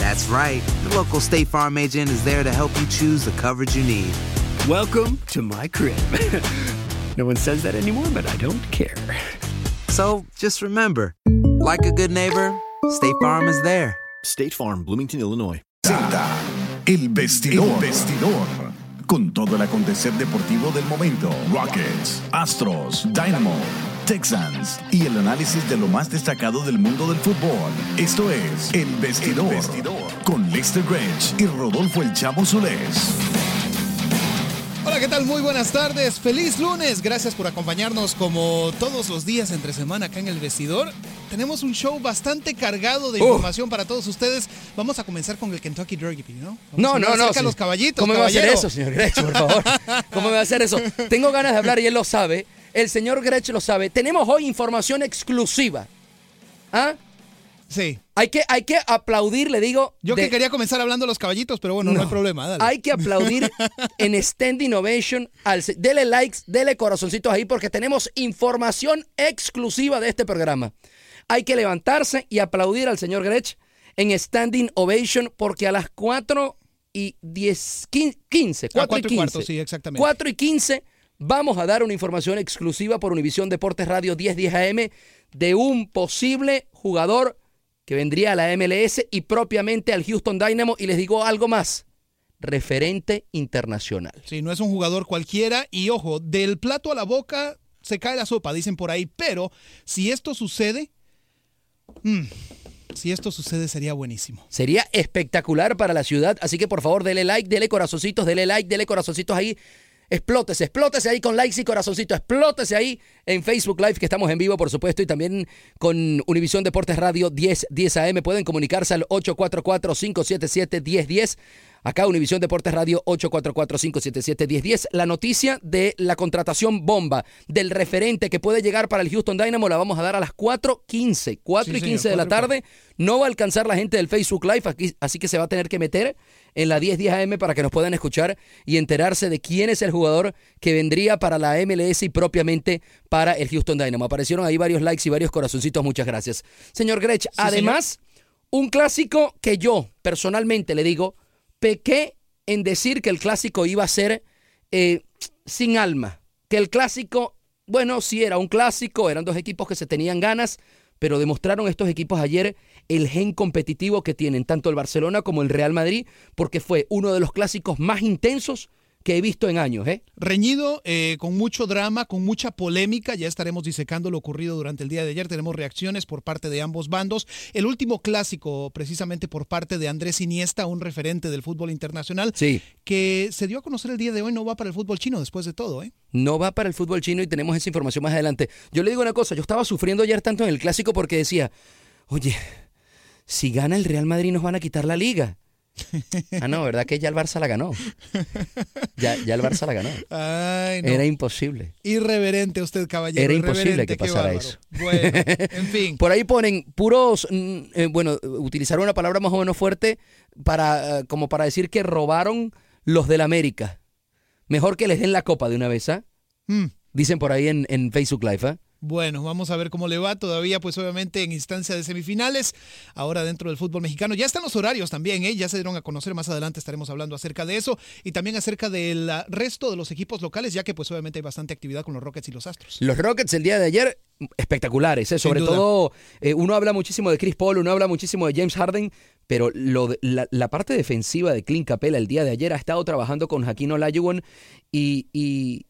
That's right. The local State Farm agent is there to help you choose the coverage you need. Welcome to my crib. no one says that anymore, but I don't care. So just remember, like a good neighbor, State Farm is there. State Farm, Bloomington, Illinois. Presenta El Vestidor. El Vestidor. Con todo el acontecer deportivo del momento. Rockets, Astros, Dynamo, Texans y el análisis de lo más destacado del mundo del fútbol. Esto es El Vestidor. Con Lester Grange y Rodolfo El Chavo Solés. Hola, ¿qué tal? Muy buenas tardes. Feliz lunes. Gracias por acompañarnos como todos los días entre semana acá en el vestidor. Tenemos un show bastante cargado de Uh. información para todos ustedes. Vamos a comenzar con el Kentucky Derby, ¿no? Vamos No, no, no. señor. los caballitos. ¿Cómo me va a hacer eso, señor Grech, por favor? ¿Cómo me va a hacer eso? Tengo ganas de hablar y él lo sabe. El señor Grech lo sabe. Tenemos hoy información exclusiva. ¿Ah? Sí. Hay que, hay que aplaudir, le digo. Yo de- que quería comenzar hablando de los caballitos, pero bueno, no, No. hay problema. Dale. Hay que aplaudir en Standing Ovation. Al, dele likes, dele corazoncitos ahí porque tenemos información exclusiva de este programa. Hay que levantarse y aplaudir al señor Grech en Standing Ovation porque a las 4 y 10, 15, 4 A cuatro y y 15. cuarto, sí, exactamente. 4 y 15 vamos a dar una información exclusiva por Univisión Deportes Radio 1010 AM de un posible jugador que vendría a la MLS y propiamente al Houston Dynamo. Y les digo algo más, referente internacional. Sí, no es un jugador cualquiera. Y ojo, del plato a la boca se cae la sopa, dicen por ahí. Pero si esto sucede, mm, si esto sucede sería buenísimo. Sería espectacular para la ciudad, así que por favor dele like, dele corazoncitos, dele like, dele corazoncitos ahí. Explótese, explótese ahí con likes y corazoncitos, explótese ahí en Facebook Live, que estamos en vivo, por supuesto, y también con Univisión Deportes Radio 10, 10 AM. Pueden comunicarse al 844-577-1010. Acá Univisión Deportes Radio 844-577-1010. La noticia de la contratación bomba del referente que puede llegar para el Houston Dynamo la vamos a dar a las 4.15. 4 Sí, y señor, 15 de la 4 y tarde. No va a alcanzar la gente del Facebook Live, aquí- así que se va a tener que meter en la 1010 AM para que nos puedan escuchar y enterarse de quién es el jugador que vendría para la MLS y propiamente para el Houston Dynamo. Aparecieron ahí varios likes y varios corazoncitos, muchas gracias. Señor Grech, además, un clásico que yo personalmente le digo, pequé en decir que el clásico iba a ser eh, sin alma, que el clásico, bueno, sí era un clásico, eran dos equipos que se tenían ganas, pero demostraron estos equipos ayer el gen competitivo que tienen tanto el Barcelona como el Real Madrid, porque fue uno de los clásicos más intensos que he visto en años, ¿eh? Reñido, eh, con mucho drama, con mucha polémica. Ya estaremos disecando lo ocurrido durante el día de ayer. Tenemos reacciones por parte de ambos bandos. El último clásico, precisamente por parte de Andrés Iniesta, un referente del fútbol internacional, Sí. que se dio a conocer el día de hoy, no va para el fútbol chino después de todo, ¿eh? no va para el fútbol chino y tenemos esa información más adelante. Yo le digo una cosa, yo estaba sufriendo ayer tanto en el clásico porque decía, oye, si gana el Real Madrid nos van a quitar la liga. Ah, no, ¿verdad que ya el Barça la ganó? Ya, ya el Barça la ganó. Ay, no. Era imposible. Irreverente usted, caballero. Era imposible que pasara eso. Bueno, en fin. Por ahí ponen puros, mm, eh, bueno, utilizaron una palabra más o menos fuerte para, eh, como para decir que robaron los del América. Mejor que les den la copa de una vez, ¿ah? Mm. Dicen por ahí en, en Facebook Live, ¿ah? Bueno, vamos a ver cómo le va todavía, pues obviamente en instancia de semifinales, ahora dentro del fútbol mexicano. Ya están los horarios también, ¿eh? ya se dieron a conocer, más adelante estaremos hablando acerca de eso y también acerca del ah, resto de los equipos locales, ya que pues obviamente hay bastante actividad con los Rockets y los Astros. Los Rockets el día de ayer, espectaculares, ¿eh? sobre todo eh, uno habla muchísimo de Chris Paul, uno habla muchísimo de James Harden, pero lo de- la, la parte defensiva de Clint Capela el día de ayer ha estado trabajando con Jaquino Olajuwon y, y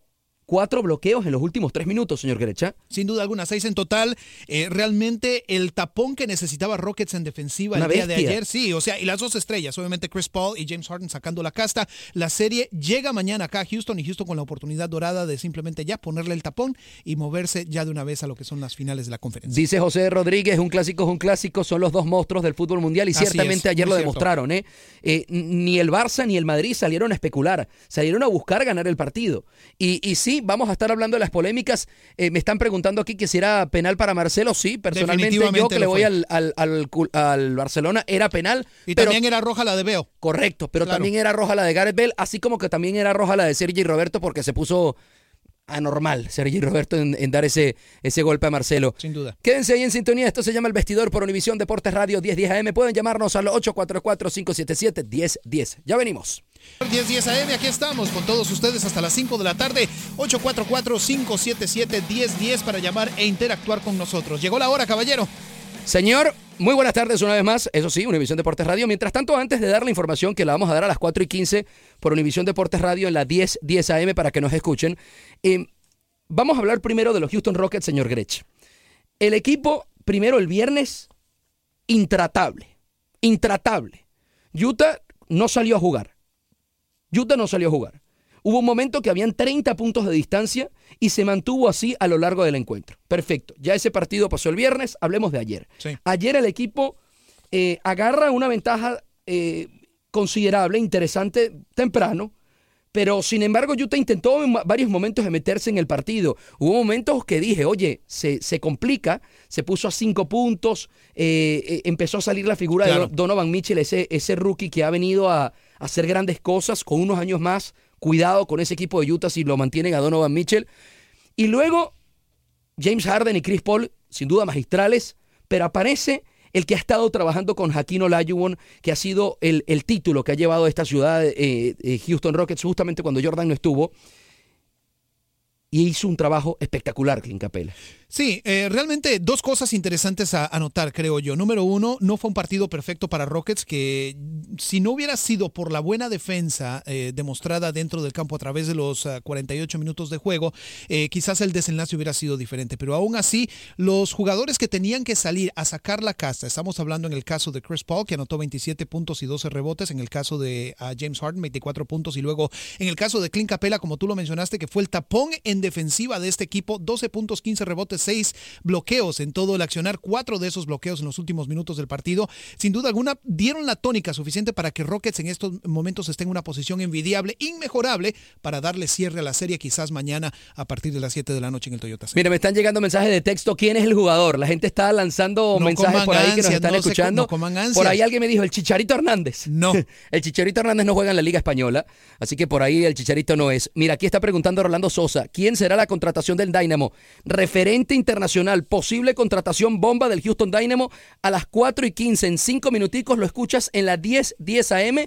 cuatro bloqueos en los últimos tres minutos, señor Grecha. Sin duda alguna, seis en total. Eh, realmente el tapón que necesitaba Rockets en defensiva Una el día de ayer, sí, o sea, y las dos estrellas, obviamente Chris Paul y James Harden sacando la casta. La serie llega mañana acá a Houston y Houston con la oportunidad dorada de simplemente ya ponerle el tapón y moverse ya de una vez a lo que son las finales de la conferencia. Dice José Rodríguez, un clásico es un clásico, son los dos monstruos del fútbol mundial y Así ciertamente es, ayer lo cierto. demostraron. ¿eh? Eh, ni el Barça ni el Madrid salieron a especular, salieron a buscar ganar el partido. Y, y sí, vamos a estar hablando de las polémicas. Eh, me están preguntando aquí que si era penal para Marcelo, sí, personalmente yo que le voy al, al- al cul- al Barcelona era penal. Y pero- también era roja la de Beo. Correcto, pero Claro. también era roja la de Gareth Bale, así como que también era roja la de Sergi Roberto porque se puso anormal Sergi Roberto en, en dar ese, ese golpe a Marcelo. Sin duda. Quédense ahí en sintonía, esto se llama El Vestidor por Univisión Deportes Radio 1010 AM. Pueden llamarnos al 844-577-1010. Ya venimos. 1010 AM, aquí estamos con todos ustedes hasta las 5 de la tarde. 844-577-1010 para llamar e interactuar con nosotros. Llegó la hora, caballero. Señor, muy buenas tardes una vez más. Eso sí, Univisión Deportes Radio. Mientras tanto, antes de dar la información que la vamos a dar a las 4 y 15 por Univisión Deportes Radio en la 10, 10 AM para que nos escuchen, eh, vamos a hablar primero de los Houston Rockets, señor Grech. El equipo, primero el viernes, intratable. Intratable. Utah no salió a jugar. Utah no salió a jugar. Hubo un momento que habían 30 puntos de distancia y se mantuvo así a lo largo del encuentro. Perfecto. Ya ese partido pasó el viernes, hablemos de ayer. Sí. Ayer el equipo eh, agarra una ventaja eh, considerable, interesante, temprano, pero sin embargo Utah intentó en varios momentos de meterse en el partido. Hubo momentos que dije, oye, se, se complica, se puso a cinco puntos, eh, empezó a salir la figura Claro. de Donovan Mitchell, ese, ese rookie que ha venido a hacer grandes cosas con unos años más. Cuidado con ese equipo de Utah si lo mantienen a Donovan Mitchell. Y luego James Harden y Chris Paul, sin duda magistrales, pero aparece el que ha estado trabajando con Hakeem Olajuwon, que ha sido el, el título que ha llevado a esta ciudad, eh, eh, Houston Rockets, justamente cuando Jordan no estuvo, y hizo un trabajo espectacular, Clint Capela. Sí, eh, realmente dos cosas interesantes a anotar, creo yo. Número uno, no fue un partido perfecto para Rockets, que si no hubiera sido por la buena defensa eh, demostrada dentro del campo a través de los ah, 48 minutos de juego, eh, quizás el desenlace hubiera sido diferente. Pero aún así, los jugadores que tenían que salir a sacar la casta, estamos hablando en el caso de Chris Paul, que anotó 27 puntos y 12 rebotes, en el caso de James Harden, 24 puntos, y luego en el caso de Clint Capela, como tú lo mencionaste, que fue el tapón en defensiva de este equipo, 12 puntos, 15 rebotes, 6 bloqueos en todo el accionar, cuatro de esos bloqueos en los últimos minutos del partido. Sin duda alguna, dieron la tónica suficiente para que Rockets en estos momentos esté en una posición envidiable, inmejorable, para darle cierre a la serie quizás mañana a partir de las 7 de la noche en el Toyota Center. Mira, me están llegando mensajes de texto. ¿Quién es el jugador? La gente está lanzando No mensajes por ahí que nos están no se co- escuchando. no por ahí alguien me dijo, el Chicharito Hernández. No. el Chicharito Hernández no juega en la Liga Española, así que por ahí el Chicharito no es. Mira, aquí está preguntando Rolando Sosa, ¿quién será la contratación del Dynamo? Referente internacional, posible contratación bomba del Houston Dynamo a las 4 y 15. En 5 minuticos lo escuchas en las 10, 10 AM.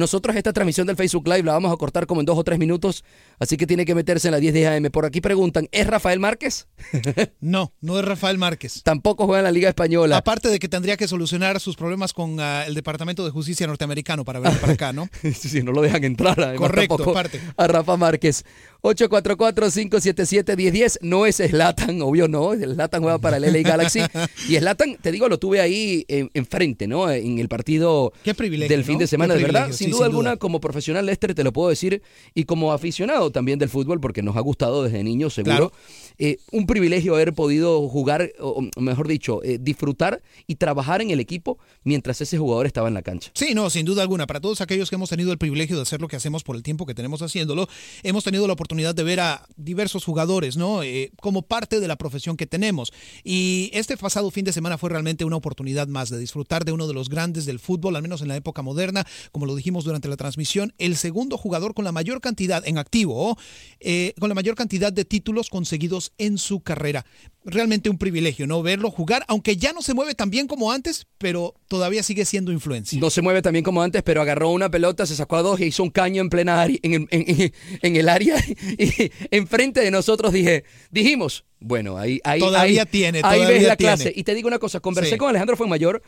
Nosotros esta transmisión del Facebook Live la vamos a cortar como en 2 o 3 minutos, así que tiene que meterse en la 10, 10 AM. Por aquí preguntan, ¿es Rafael Márquez? No, no es Rafael Márquez. Tampoco juega en la Liga Española. Aparte de que tendría que solucionar sus problemas con ah, el Departamento de Justicia norteamericano para venir para acá, ¿no? si no lo dejan entrar, además Correcto, aparte. a Rafa Márquez. 844-577-1010. No es Slatan, obvio no. Slatan juega para el LA Galaxy. Y Slatan, te digo, lo tuve ahí en- enfrente, ¿no? En el partido Qué privilegio, del fin ¿no? de semana, Qué de verdad. privilegio, Sin duda alguna, como profesional Lester, te lo puedo decir, y como aficionado también del fútbol, porque nos ha gustado desde niños, seguro, eh, un privilegio haber podido jugar, o mejor dicho, eh, disfrutar y trabajar en el equipo mientras ese jugador estaba en la cancha. Sí, no, sin duda alguna. Para todos aquellos que hemos tenido el privilegio de hacer lo que hacemos por el tiempo que tenemos haciéndolo, hemos tenido la oportunidad de ver a diversos jugadores, ¿no? Eh, como parte de la profesión que tenemos. Y este pasado fin de semana fue realmente una oportunidad más de disfrutar de uno de los grandes del fútbol, al menos en la época moderna, como lo dijimos durante la transmisión, el segundo jugador con la mayor cantidad en activo, eh, con la mayor cantidad de títulos conseguidos en su carrera. Realmente un privilegio, ¿no? Verlo jugar, aunque ya no se mueve tan bien como antes, pero todavía sigue siendo influencia. No se mueve tan bien como antes, pero agarró una pelota, se sacó a dos y hizo un caño en plena área, en, en, el área y enfrente de nosotros dije, dijimos, bueno, ahí, ahí, todavía ahí, tiene, ahí ves la clase. Y te digo una cosa, conversé con Alejandro Fuenmayor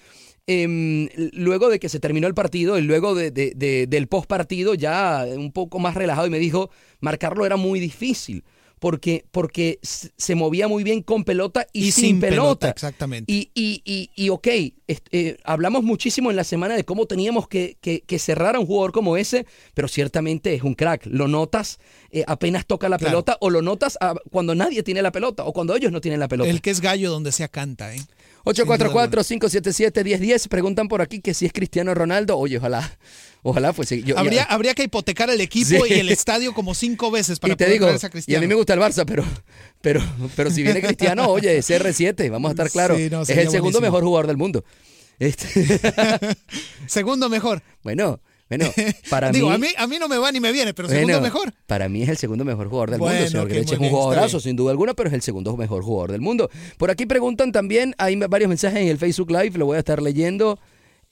eh, luego de que se terminó el partido y luego de, del post partido ya un poco más relajado y me dijo, marcarlo era muy difícil porque, porque se movía muy bien con pelota y, sin, pelota. Exactamente. Y, y, y, ok, eh, hablamos muchísimo en la semana de cómo teníamos que, que, cerrar a un jugador como ese, pero ciertamente es un crack. Lo notas eh, apenas toca la pelota o lo notas cuando nadie tiene la pelota o cuando ellos no tienen la pelota. El que es gallo donde sea canta, ¿eh? 844-577-1010. Preguntan por aquí que si es Cristiano Ronaldo. Oye, ojalá. Ojalá fuese. Yo, habría, habría que hipotecar el equipo y el estadio como cinco veces para y te poder digo, a Cristiano. Y a mí me gusta el Barça, pero, pero, pero si viene Cristiano, oye, CR7, vamos a estar claros. es el segundo mejor jugador del mundo. Este. segundo mejor. Bueno, bueno, para Digo, mí. A mí, a mí no me va ni me viene, pero segundo mejor. Para mí es el segundo mejor jugador del mundo, señor Greche. Es un jugadorazo, sin duda alguna, pero es el segundo mejor jugador del mundo. Por aquí preguntan también, hay varios mensajes en el Facebook Live, lo voy a estar leyendo.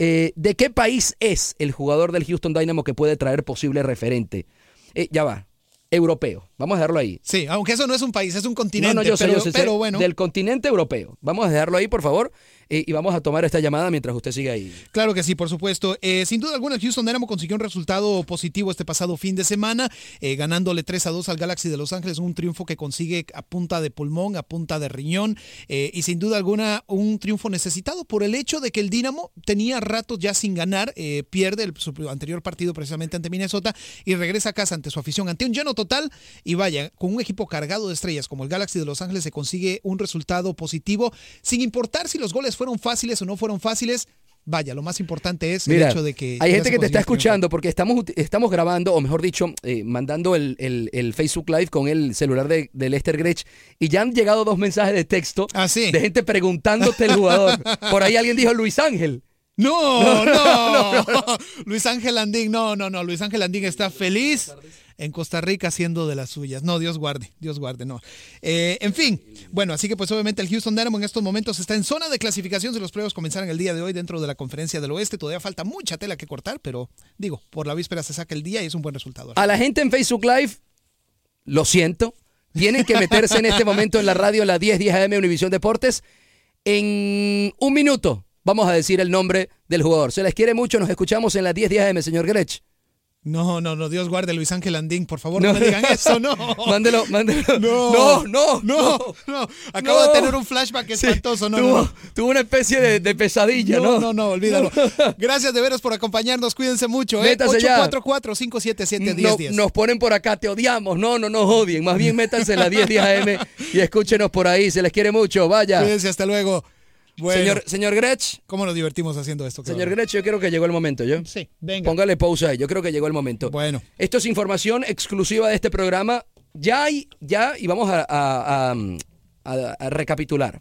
Eh, ¿De qué país es el jugador del Houston Dynamo que puede traer posible referente? Eh, ya va, europeo. Vamos a dejarlo ahí. Sí, aunque eso no es un país, es un continente. No, no, yo sé, pero, yo sé, pero bueno. Del continente europeo. Vamos a dejarlo ahí, por favor y vamos a tomar esta llamada mientras usted sigue ahí. Claro que sí, por supuesto. Eh, sin duda alguna, el Houston Dynamo consiguió un resultado positivo este pasado fin de semana, eh, ganándole 3 a 2 al Galaxy de Los Ángeles, un triunfo que consigue a punta de pulmón, a punta de riñón, eh, y sin duda alguna un triunfo necesitado por el hecho de que el Dynamo tenía ratos ya sin ganar, pierde el, su anterior partido precisamente ante Minnesota y regresa a casa ante su afición, ante un lleno total, y vaya, con un equipo cargado de estrellas como el Galaxy de Los Ángeles se consigue un resultado positivo, sin importar si los goles fueron fáciles o no fueron fáciles, vaya, lo más importante es el hecho de que... Hay gente que te está escuchando porque estamos, estamos grabando, o mejor dicho, eh, mandando el, el, Facebook Live con el celular de, de Lester Grech y ya han llegado dos mensajes de texto ah, de gente preguntándote el jugador. Por ahí alguien dijo Luis Ángel. No, no, no, Luis Ángel Andín, no, no, no. Luis Ángel Andín está feliz en Costa Rica haciendo de las suyas. No, Dios guarde, Dios guarde, no. Eh, en fin, bueno, así que pues obviamente el Houston Dynamo en estos momentos está en zona de clasificación si los pruebas comenzaran el día de hoy dentro de la conferencia del oeste. Todavía falta mucha tela que cortar, pero digo, por la víspera se saca el día y es un buen resultado. A la gente en Facebook Live, lo siento, tienen que meterse en este momento en la radio, la 1010 AM Univisión Deportes. En un minuto vamos a decir el nombre del jugador. Se les quiere mucho, nos escuchamos en la 1010 AM, señor Grech. No, no, no, Dios guarde Luis Ángel Andín, por favor, no, me digan eso, no. mándelo, mándelo. No, no, no, no. Acabo de tener un flashback espantoso, no, tuvo, tuvo, una especie de, pesadilla, ¿no? No, no, no, olvídalo. Gracias de veros por acompañarnos, cuídense mucho, ¿eh? 844-577-1010. nos ponen por acá, te odiamos. No, no nos odien, más bien métanse en la 10 AM y escúchenos por ahí, se les quiere mucho, vaya. Cuídense, hasta luego. Señor, señor Grech. ¿Cómo nos divertimos haciendo esto? Señor Grech, yo creo que llegó el momento, ¿yo? Sí, venga. Póngale pausa ahí, yo creo que llegó el momento. Bueno. Esto es información exclusiva de este programa. Ya hay, ya, y vamos a, recapitular.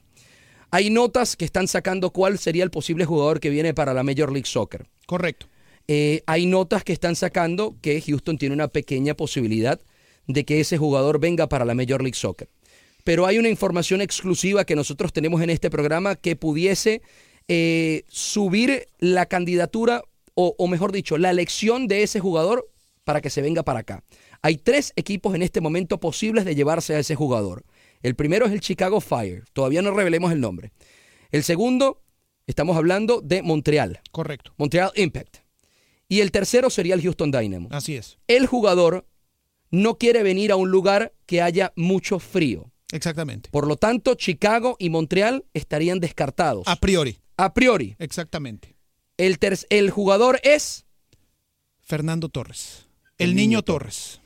Hay notas que están sacando cuál sería el posible jugador que viene para la Major League Soccer. Correcto. Eh, hay notas que están sacando que Houston tiene una pequeña posibilidad de que ese jugador venga para la Major League Soccer pero hay una información exclusiva que nosotros tenemos en este programa que pudiese eh, subir la candidatura, o, mejor dicho, la elección de ese jugador para que se venga para acá. Hay tres equipos en este momento posibles de llevarse a ese jugador. El primero es el Chicago Fire, todavía no revelemos el nombre. El segundo, estamos hablando de Montreal. Correcto. Montreal Impact. Y el tercero sería el Houston Dynamo. Así es. El jugador no quiere venir a un lugar que haya mucho frío. Exactamente. Por lo tanto, Chicago y Montreal estarían descartados. A priori. A priori. Exactamente. El, el jugador es... Fernando Torres. El, niño, Torres.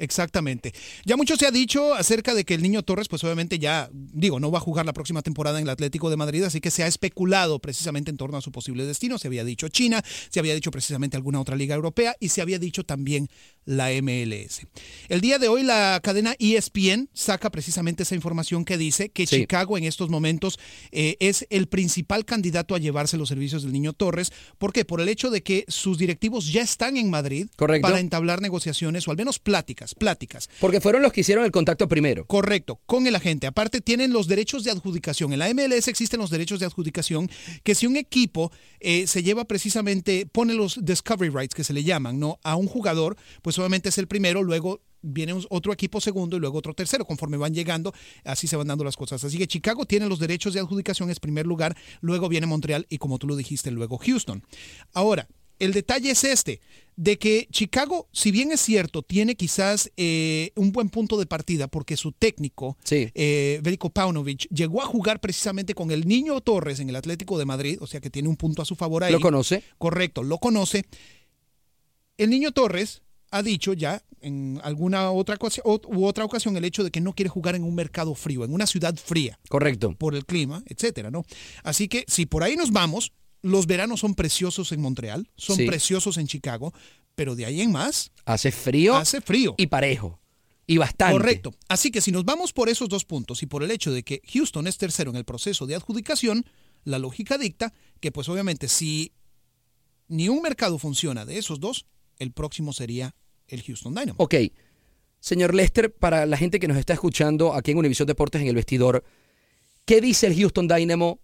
Exactamente. Ya mucho se ha dicho acerca de que el niño Torres, pues obviamente ya, digo, no va a jugar la próxima temporada en el Atlético de Madrid, así que se ha especulado precisamente en torno a su posible destino. Se había dicho China, se había dicho precisamente alguna otra liga europea y se había dicho también la MLS. El día de hoy la cadena ESPN saca precisamente esa información que dice que Sí. Chicago en estos momentos eh, es el principal candidato a llevarse los servicios del niño Torres. ¿Por qué? Por el hecho de que sus directivos ya están en Madrid Correcto. para entablar negociaciones o al menos pláticas, pláticas. Porque fueron los que hicieron el contacto primero. Correcto, con el agente. Aparte tienen los derechos de adjudicación. En la MLS existen los derechos de adjudicación que si un equipo eh, se lleva precisamente, pone los discovery rights que se le llaman, ¿no? A un jugador, pues obviamente es el primero, luego viene otro equipo segundo y luego otro tercero. Conforme van llegando, así se van dando las cosas. Así que Chicago tiene los derechos de adjudicación, es primer lugar, luego viene Montreal y como tú lo dijiste, luego Houston. Ahora, el detalle es este, de que Chicago, si bien es cierto, tiene quizás eh, un buen punto de partida porque su técnico, eh, Veliko Paunovic, llegó a jugar precisamente con el niño Torres en el Atlético de Madrid, o sea que tiene un punto a su favor ahí. ¿Lo conoce? Correcto, lo conoce. El niño Torres ha dicho ya en alguna otra u otra ocasión el hecho de que no quiere jugar en un mercado frío, en una ciudad fría. Correcto. Por el clima, etcétera, ¿no? Así que si por ahí nos vamos, los veranos son preciosos en Montreal, son Sí. preciosos en Chicago, pero de ahí en más Hace frío. Hace frío. Y parejo. Y bastante. Correcto. Así que si nos vamos por esos dos puntos y por el hecho de que Houston es tercero en el proceso de adjudicación, la lógica dicta que pues obviamente si ni un mercado funciona de esos dos, el próximo sería el Houston Dynamo. Ok. Señor Lester, para la gente que nos está escuchando aquí en Univisión Deportes en el vestidor, ¿qué dice el Houston Dynamo?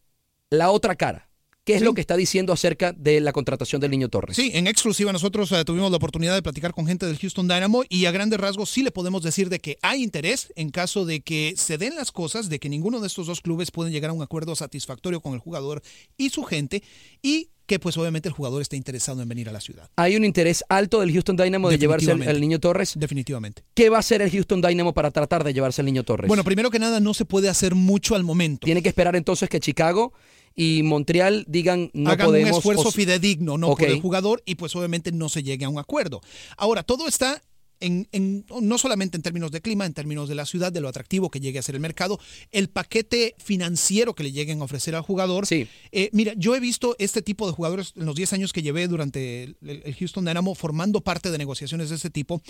La otra cara. ¿Qué es lo que está diciendo acerca de la contratación del niño Torres? Sí, en exclusiva nosotros eh, tuvimos la oportunidad de platicar con gente del Houston Dynamo y a grandes rasgos sí le podemos decir de que hay interés en caso de que se den las cosas, de que ninguno de estos dos clubes pueden llegar a un acuerdo satisfactorio con el jugador y su gente y que pues obviamente el jugador esté interesado en venir a la ciudad. Hay un interés alto del Houston Dynamo de llevarse al, al niño Torres. Definitivamente. ¿Qué va a hacer el Houston Dynamo para tratar de llevarse al niño Torres? Bueno, primero que nada no se puede hacer mucho al momento. Tiene que esperar entonces que Chicago y Montreal digan no hagan podemos. un esfuerzo fidedigno no por el jugador y pues obviamente no se llegue a un acuerdo. Ahora, todo está en, en- no solamente en términos de clima, en términos de la ciudad, de lo atractivo que llegue a ser el mercado, el paquete financiero que le lleguen a ofrecer al jugador. Eh, mira, yo he visto este tipo de jugadores en los 10 años que llevé durante el, el Houston Dynamo formando parte de negociaciones de ese tipo.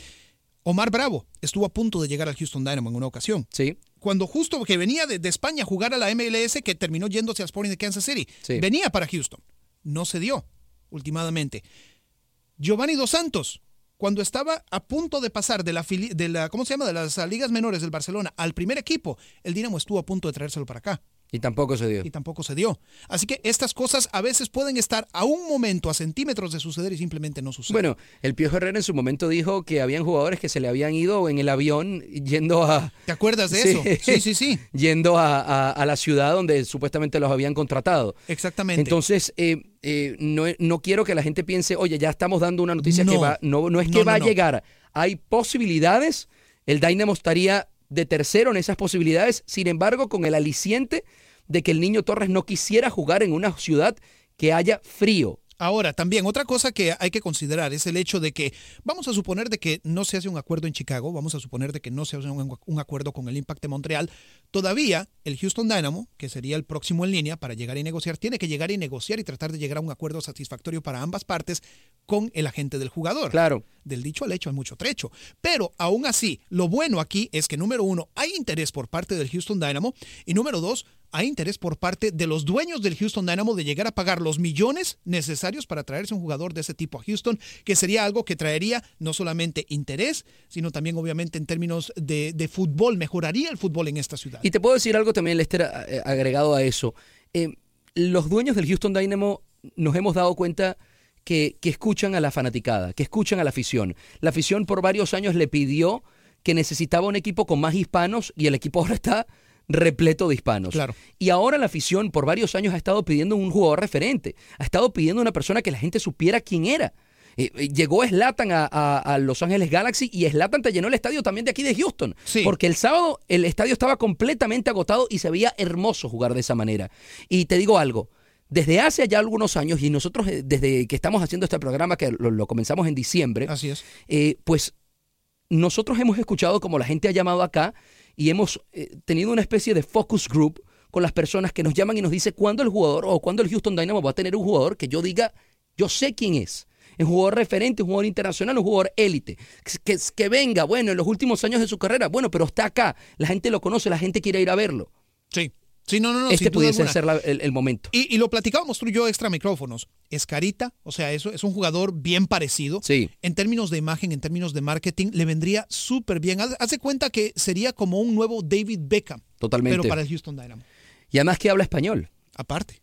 Omar Bravo estuvo a punto de llegar al Houston Dynamo en una ocasión. Sí. Cuando justo que venía de, de España a jugar a la MLS, que terminó yéndose al Sporting de Kansas City. Sí. Venía para Houston. No se dio, últimamente. Giovanni Dos Santos, cuando estaba a punto de pasar de la, de la ¿cómo se llama? De las ligas menores del Barcelona al primer equipo, el Dinamo estuvo a punto de traérselo para acá Y tampoco se dio. y tampoco se dio. Así que estas cosas a veces pueden estar a un momento, a centímetros de suceder y simplemente no suceden. Bueno, el Piojo Herrera en su momento dijo que habían jugadores que se le habían ido en el avión yendo a... ¿Te acuerdas de eso? Sí, sí, sí. Yendo a, a- a la ciudad donde supuestamente los habían contratado. Exactamente. Entonces, eh, eh, no, no quiero que la gente piense, oye, ya estamos dando una noticia que va... No, no es que no, va a llegar. Hay posibilidades. El Dynamo estaría de tercero en esas posibilidades. Sin embargo, con el aliciente de que el niño Torres no quisiera jugar en una ciudad que haya frío. Ahora, también otra cosa que hay que considerar es el hecho de que vamos a suponer de que no se hace un acuerdo en Chicago, vamos a suponer de que no se hace un, un acuerdo con el Impact de Montreal. Todavía el Houston Dynamo, que sería el próximo en línea para llegar y negociar, tiene que llegar y negociar y tratar de llegar a un acuerdo satisfactorio para ambas partes con el agente del jugador. Claro. Del dicho al hecho hay mucho trecho. Pero aún así, lo bueno aquí es que número uno, hay interés por parte del Houston Dynamo y número dos, hay interés por parte de los dueños del Houston Dynamo de llegar a pagar los millones necesarios para traerse un jugador de ese tipo a Houston, que sería algo que traería no solamente interés, sino también obviamente en términos de, fútbol, mejoraría el fútbol en esta ciudad. Y te puedo decir algo también, Lester, eh, agregado a eso. Eh, los dueños del Houston Dynamo nos hemos dado cuenta que, que escuchan a la fanaticada, que escuchan a la afición. La afición por varios años le pidió que necesitaba un equipo con más hispanos y el equipo ahora está repleto de hispanos. Claro. Y ahora la afición por varios años ha estado pidiendo un jugador referente, ha estado pidiendo una persona que la gente supiera quién era. Eh, eh, llegó Slatan a, a- a Los Ángeles Galaxy y Slatan te llenó el estadio también de aquí de Houston. Porque el sábado el estadio estaba completamente agotado y se veía hermoso jugar de esa manera. Y te digo algo, desde hace ya algunos años, y nosotros eh, desde que estamos haciendo este programa, que lo, lo comenzamos en diciembre, Así es. eh, pues nosotros hemos escuchado como la gente ha llamado acá y hemos eh, tenido una especie de focus group con las personas que nos llaman y nos dice cuándo el jugador o cuándo el Houston Dynamo va a tener un jugador que yo diga, yo sé quién es. Un jugador referente, un jugador internacional, un jugador élite. Que, que, venga, bueno, en los últimos años de su carrera, bueno, pero está acá. La gente lo conoce, la gente quiere ir a verlo. Sí. Sí, no, no, no. Este pudiese alguna. ser la- el, el momento. Y, y lo platicábamos tú y yo extra micrófonos. Es carita, o sea, eso es un jugador bien parecido. Sí. En términos de imagen, en términos de marketing, le vendría súper bien. De cuenta que sería como un nuevo David Beckham. Totalmente. Pero para el Houston Dynamo. Y además que habla español. Aparte.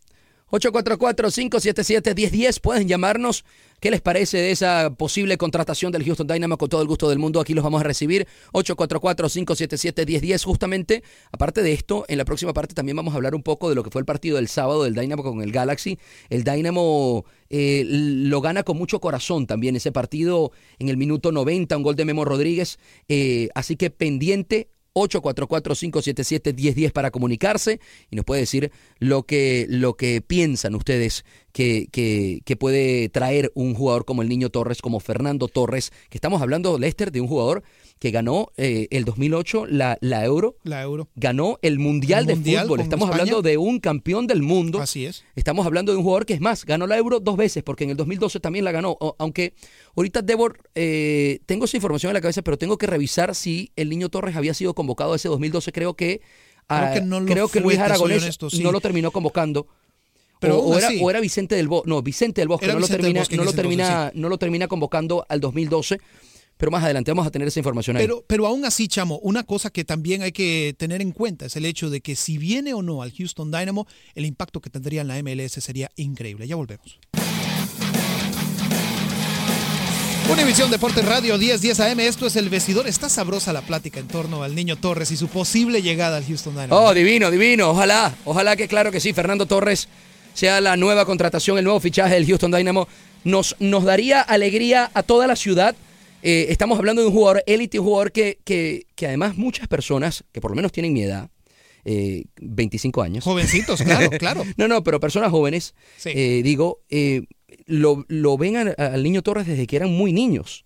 844-577-1010. Pueden llamarnos. ¿Qué les parece de esa posible contratación del Houston Dynamo con todo el gusto del mundo? Aquí los vamos a recibir. 844-577-1010. Justamente, aparte de esto, en la próxima parte también vamos a hablar un poco de lo que fue el partido del sábado del Dynamo con el Galaxy. El Dynamo eh, lo gana con mucho corazón también ese partido en el minuto 90, un gol de Memo Rodríguez. Eh, así que pendiente 844-577-1010 para comunicarse y nos puede decir lo que, lo que piensan ustedes que, que, que puede traer un jugador como el Niño Torres, como Fernando Torres, que estamos hablando, Lester, de un jugador que ganó eh, el 2008 la, la Euro, La Euro. ganó el Mundial, El de Mundial Fútbol. Estamos España. hablando de un campeón del mundo. Así es. Estamos hablando de un jugador que es más, ganó la Euro dos veces, porque en el 2012 también la ganó. O- aunque ahorita debo, eh, tengo esa información en la cabeza, pero tengo que revisar si el Niño Torres había sido convocado ese 2012. Creo que, ah, Creo que no lo creo que Luis Aragonés honesto, sí. no lo terminó convocando. Pero o, era, o era Vicente del Bosque, no, Vicente del Bosque, no, lo Vicente termina, Bosque no, lo termina, entonces, no lo termina convocando al 2012, pero más adelante vamos a tener esa información ahí. Pero, pero aún así, Chamo, una cosa que también hay que tener en cuenta es el hecho de que si viene o no al Houston Dynamo, el impacto que tendría en la MLS sería increíble. Ya volvemos. Univisión Deportes Radio 1010 AM, esto es El Vestidor. Está sabrosa la plática en torno al Niño Torres y su posible llegada al Houston Dynamo. Oh, divino, divino. Ojalá, ojalá que claro que sí, Fernando Torres sea la nueva contratación, el nuevo fichaje del Houston Dynamo. Nos, nos daría alegría a toda la ciudad. Eh, estamos hablando de un jugador élite, un jugador que, que, que además muchas personas, que por lo menos tienen mi edad, eh, 25 años. Jovencitos, claro, claro. no, no, pero personas jóvenes, Sí. eh, digo, eh, lo, lo ven al, al niño Torres desde que eran muy niños.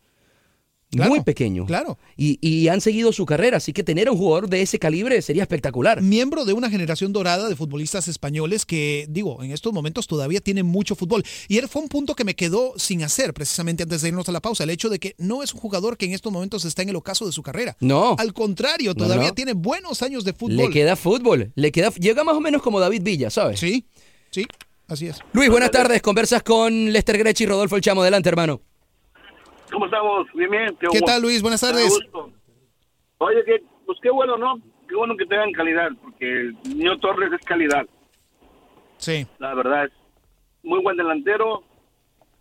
Claro, muy pequeños. claro. Y, y han seguido su carrera, así que tener un jugador de ese calibre sería espectacular. Miembro de una generación dorada de futbolistas españoles que, digo, en estos momentos todavía tienen mucho fútbol. Y él fue un punto que me quedó sin hacer precisamente antes de irnos a la pausa, el hecho de que no es un jugador que en estos momentos está en el ocaso de su carrera. No. Al contrario, No, todavía no. tiene buenos años de fútbol. Le queda fútbol, le queda, llega más o menos como David Villa, ¿sabes? Sí, sí, así es. Luis, buenas tardes. Conversas con Lester Grech y Rodolfo El Chamo. Adelante, hermano. ¿Cómo estamos? Bien, bien. ¿Qué tal, Luis? Buenas tardes. gusto. Oye, que, pues qué bueno, ¿no? Qué bueno que tengan calidad, porque el niño Torres es calidad. Sí. La verdad es muy buen delantero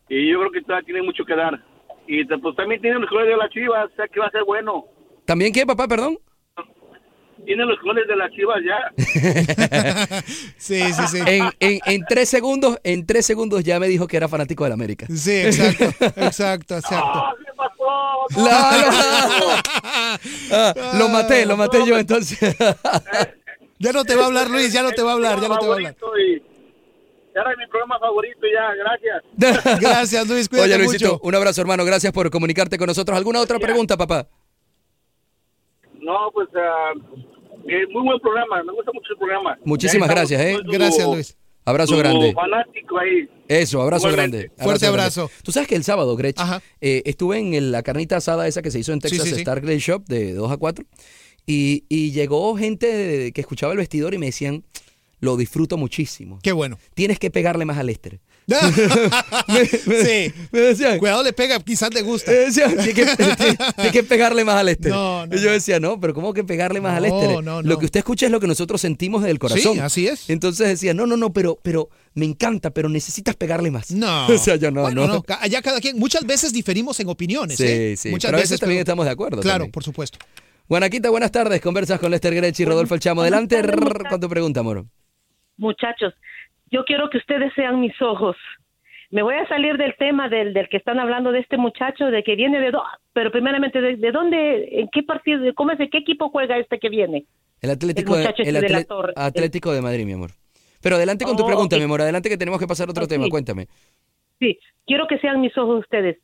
y yo creo que todavía tiene mucho que dar. Y te- pues también tiene colores de las chivas, o sea que va a ser bueno. ¿También qué, papá? Perdón. Tiene los colores de las chivas ya. Sí, sí, sí. En, en- en tres segundos, en tres segundos ya me dijo que era fanático del América. Sí, exacto, exacto, exacto. ¡Ah, qué pasó! La- Ah, lo maté, lo maté yo entonces. Ya no te va a hablar, Luis, ya no te va a hablar, ya no te va a hablar. Era mi programa favorito ya, gracias. Gracias, Luis, cuídate Oye, Luisito, mucho. un abrazo, hermano. Gracias por comunicarte con nosotros. ¿Alguna otra pregunta, papá? No, pues ah, eh, muy buen programa, me gusta mucho el programa. Muchísimas gracias, ¿eh? Gracias, Luis. Abrazo grande. fanático ahí. Eso, abrazo Igualmente. grande. Fuerte grande. abrazo. Tú sabes que el sábado, Gretch, Ajá. eh, estuve en el- la carnita asada esa que se hizo en Sí, Texas sí, sí. Star Grill Shop de 2 a 4. Y, y llegó gente de- que escuchaba el vestidor y me decían, lo disfruto muchísimo. Qué bueno. Tienes que pegarle más a Lester. Sí. Me decían, Cuidado, le pega, quizás te gusta. me decían, tienes que, pegarle más a Lester. No, no, y yo no. decía, no, pero ¿cómo que pegarle más a No, Lester? no, Lo no. que usted escucha es lo que nosotros sentimos del corazón. Sí, así es. Entonces decía, no, no, no, pero, pero me encanta, pero necesitas pegarle más. No. o sea, yo no, Bueno, no. Allá cada quien. Muchas veces diferimos en opiniones. Sí, ¿eh? sí. Muchas pero a veces veces también pero- estamos de acuerdo. Claro, también. por supuesto. Juanaquita, buenas tardes. Conversas con Lester Grech y Rodolfo El Chamo. Adelante con tu pregunta, Moro. Muchachos, yo quiero que ustedes sean mis ojos. Me voy a salir del tema del, del que están hablando de este muchacho, de que viene de... do- pero primeramente, ¿de, de dónde, en qué partido, cómo es, de qué equipo juega este que viene? El Atlético, El el este de la torre. Atlético de Madrid, mi amor. Pero adelante con tu Oh, pregunta, mi amor. Adelante que tenemos que pasar a otro tema. Cuéntame. Sí, quiero que sean mis ojos ustedes.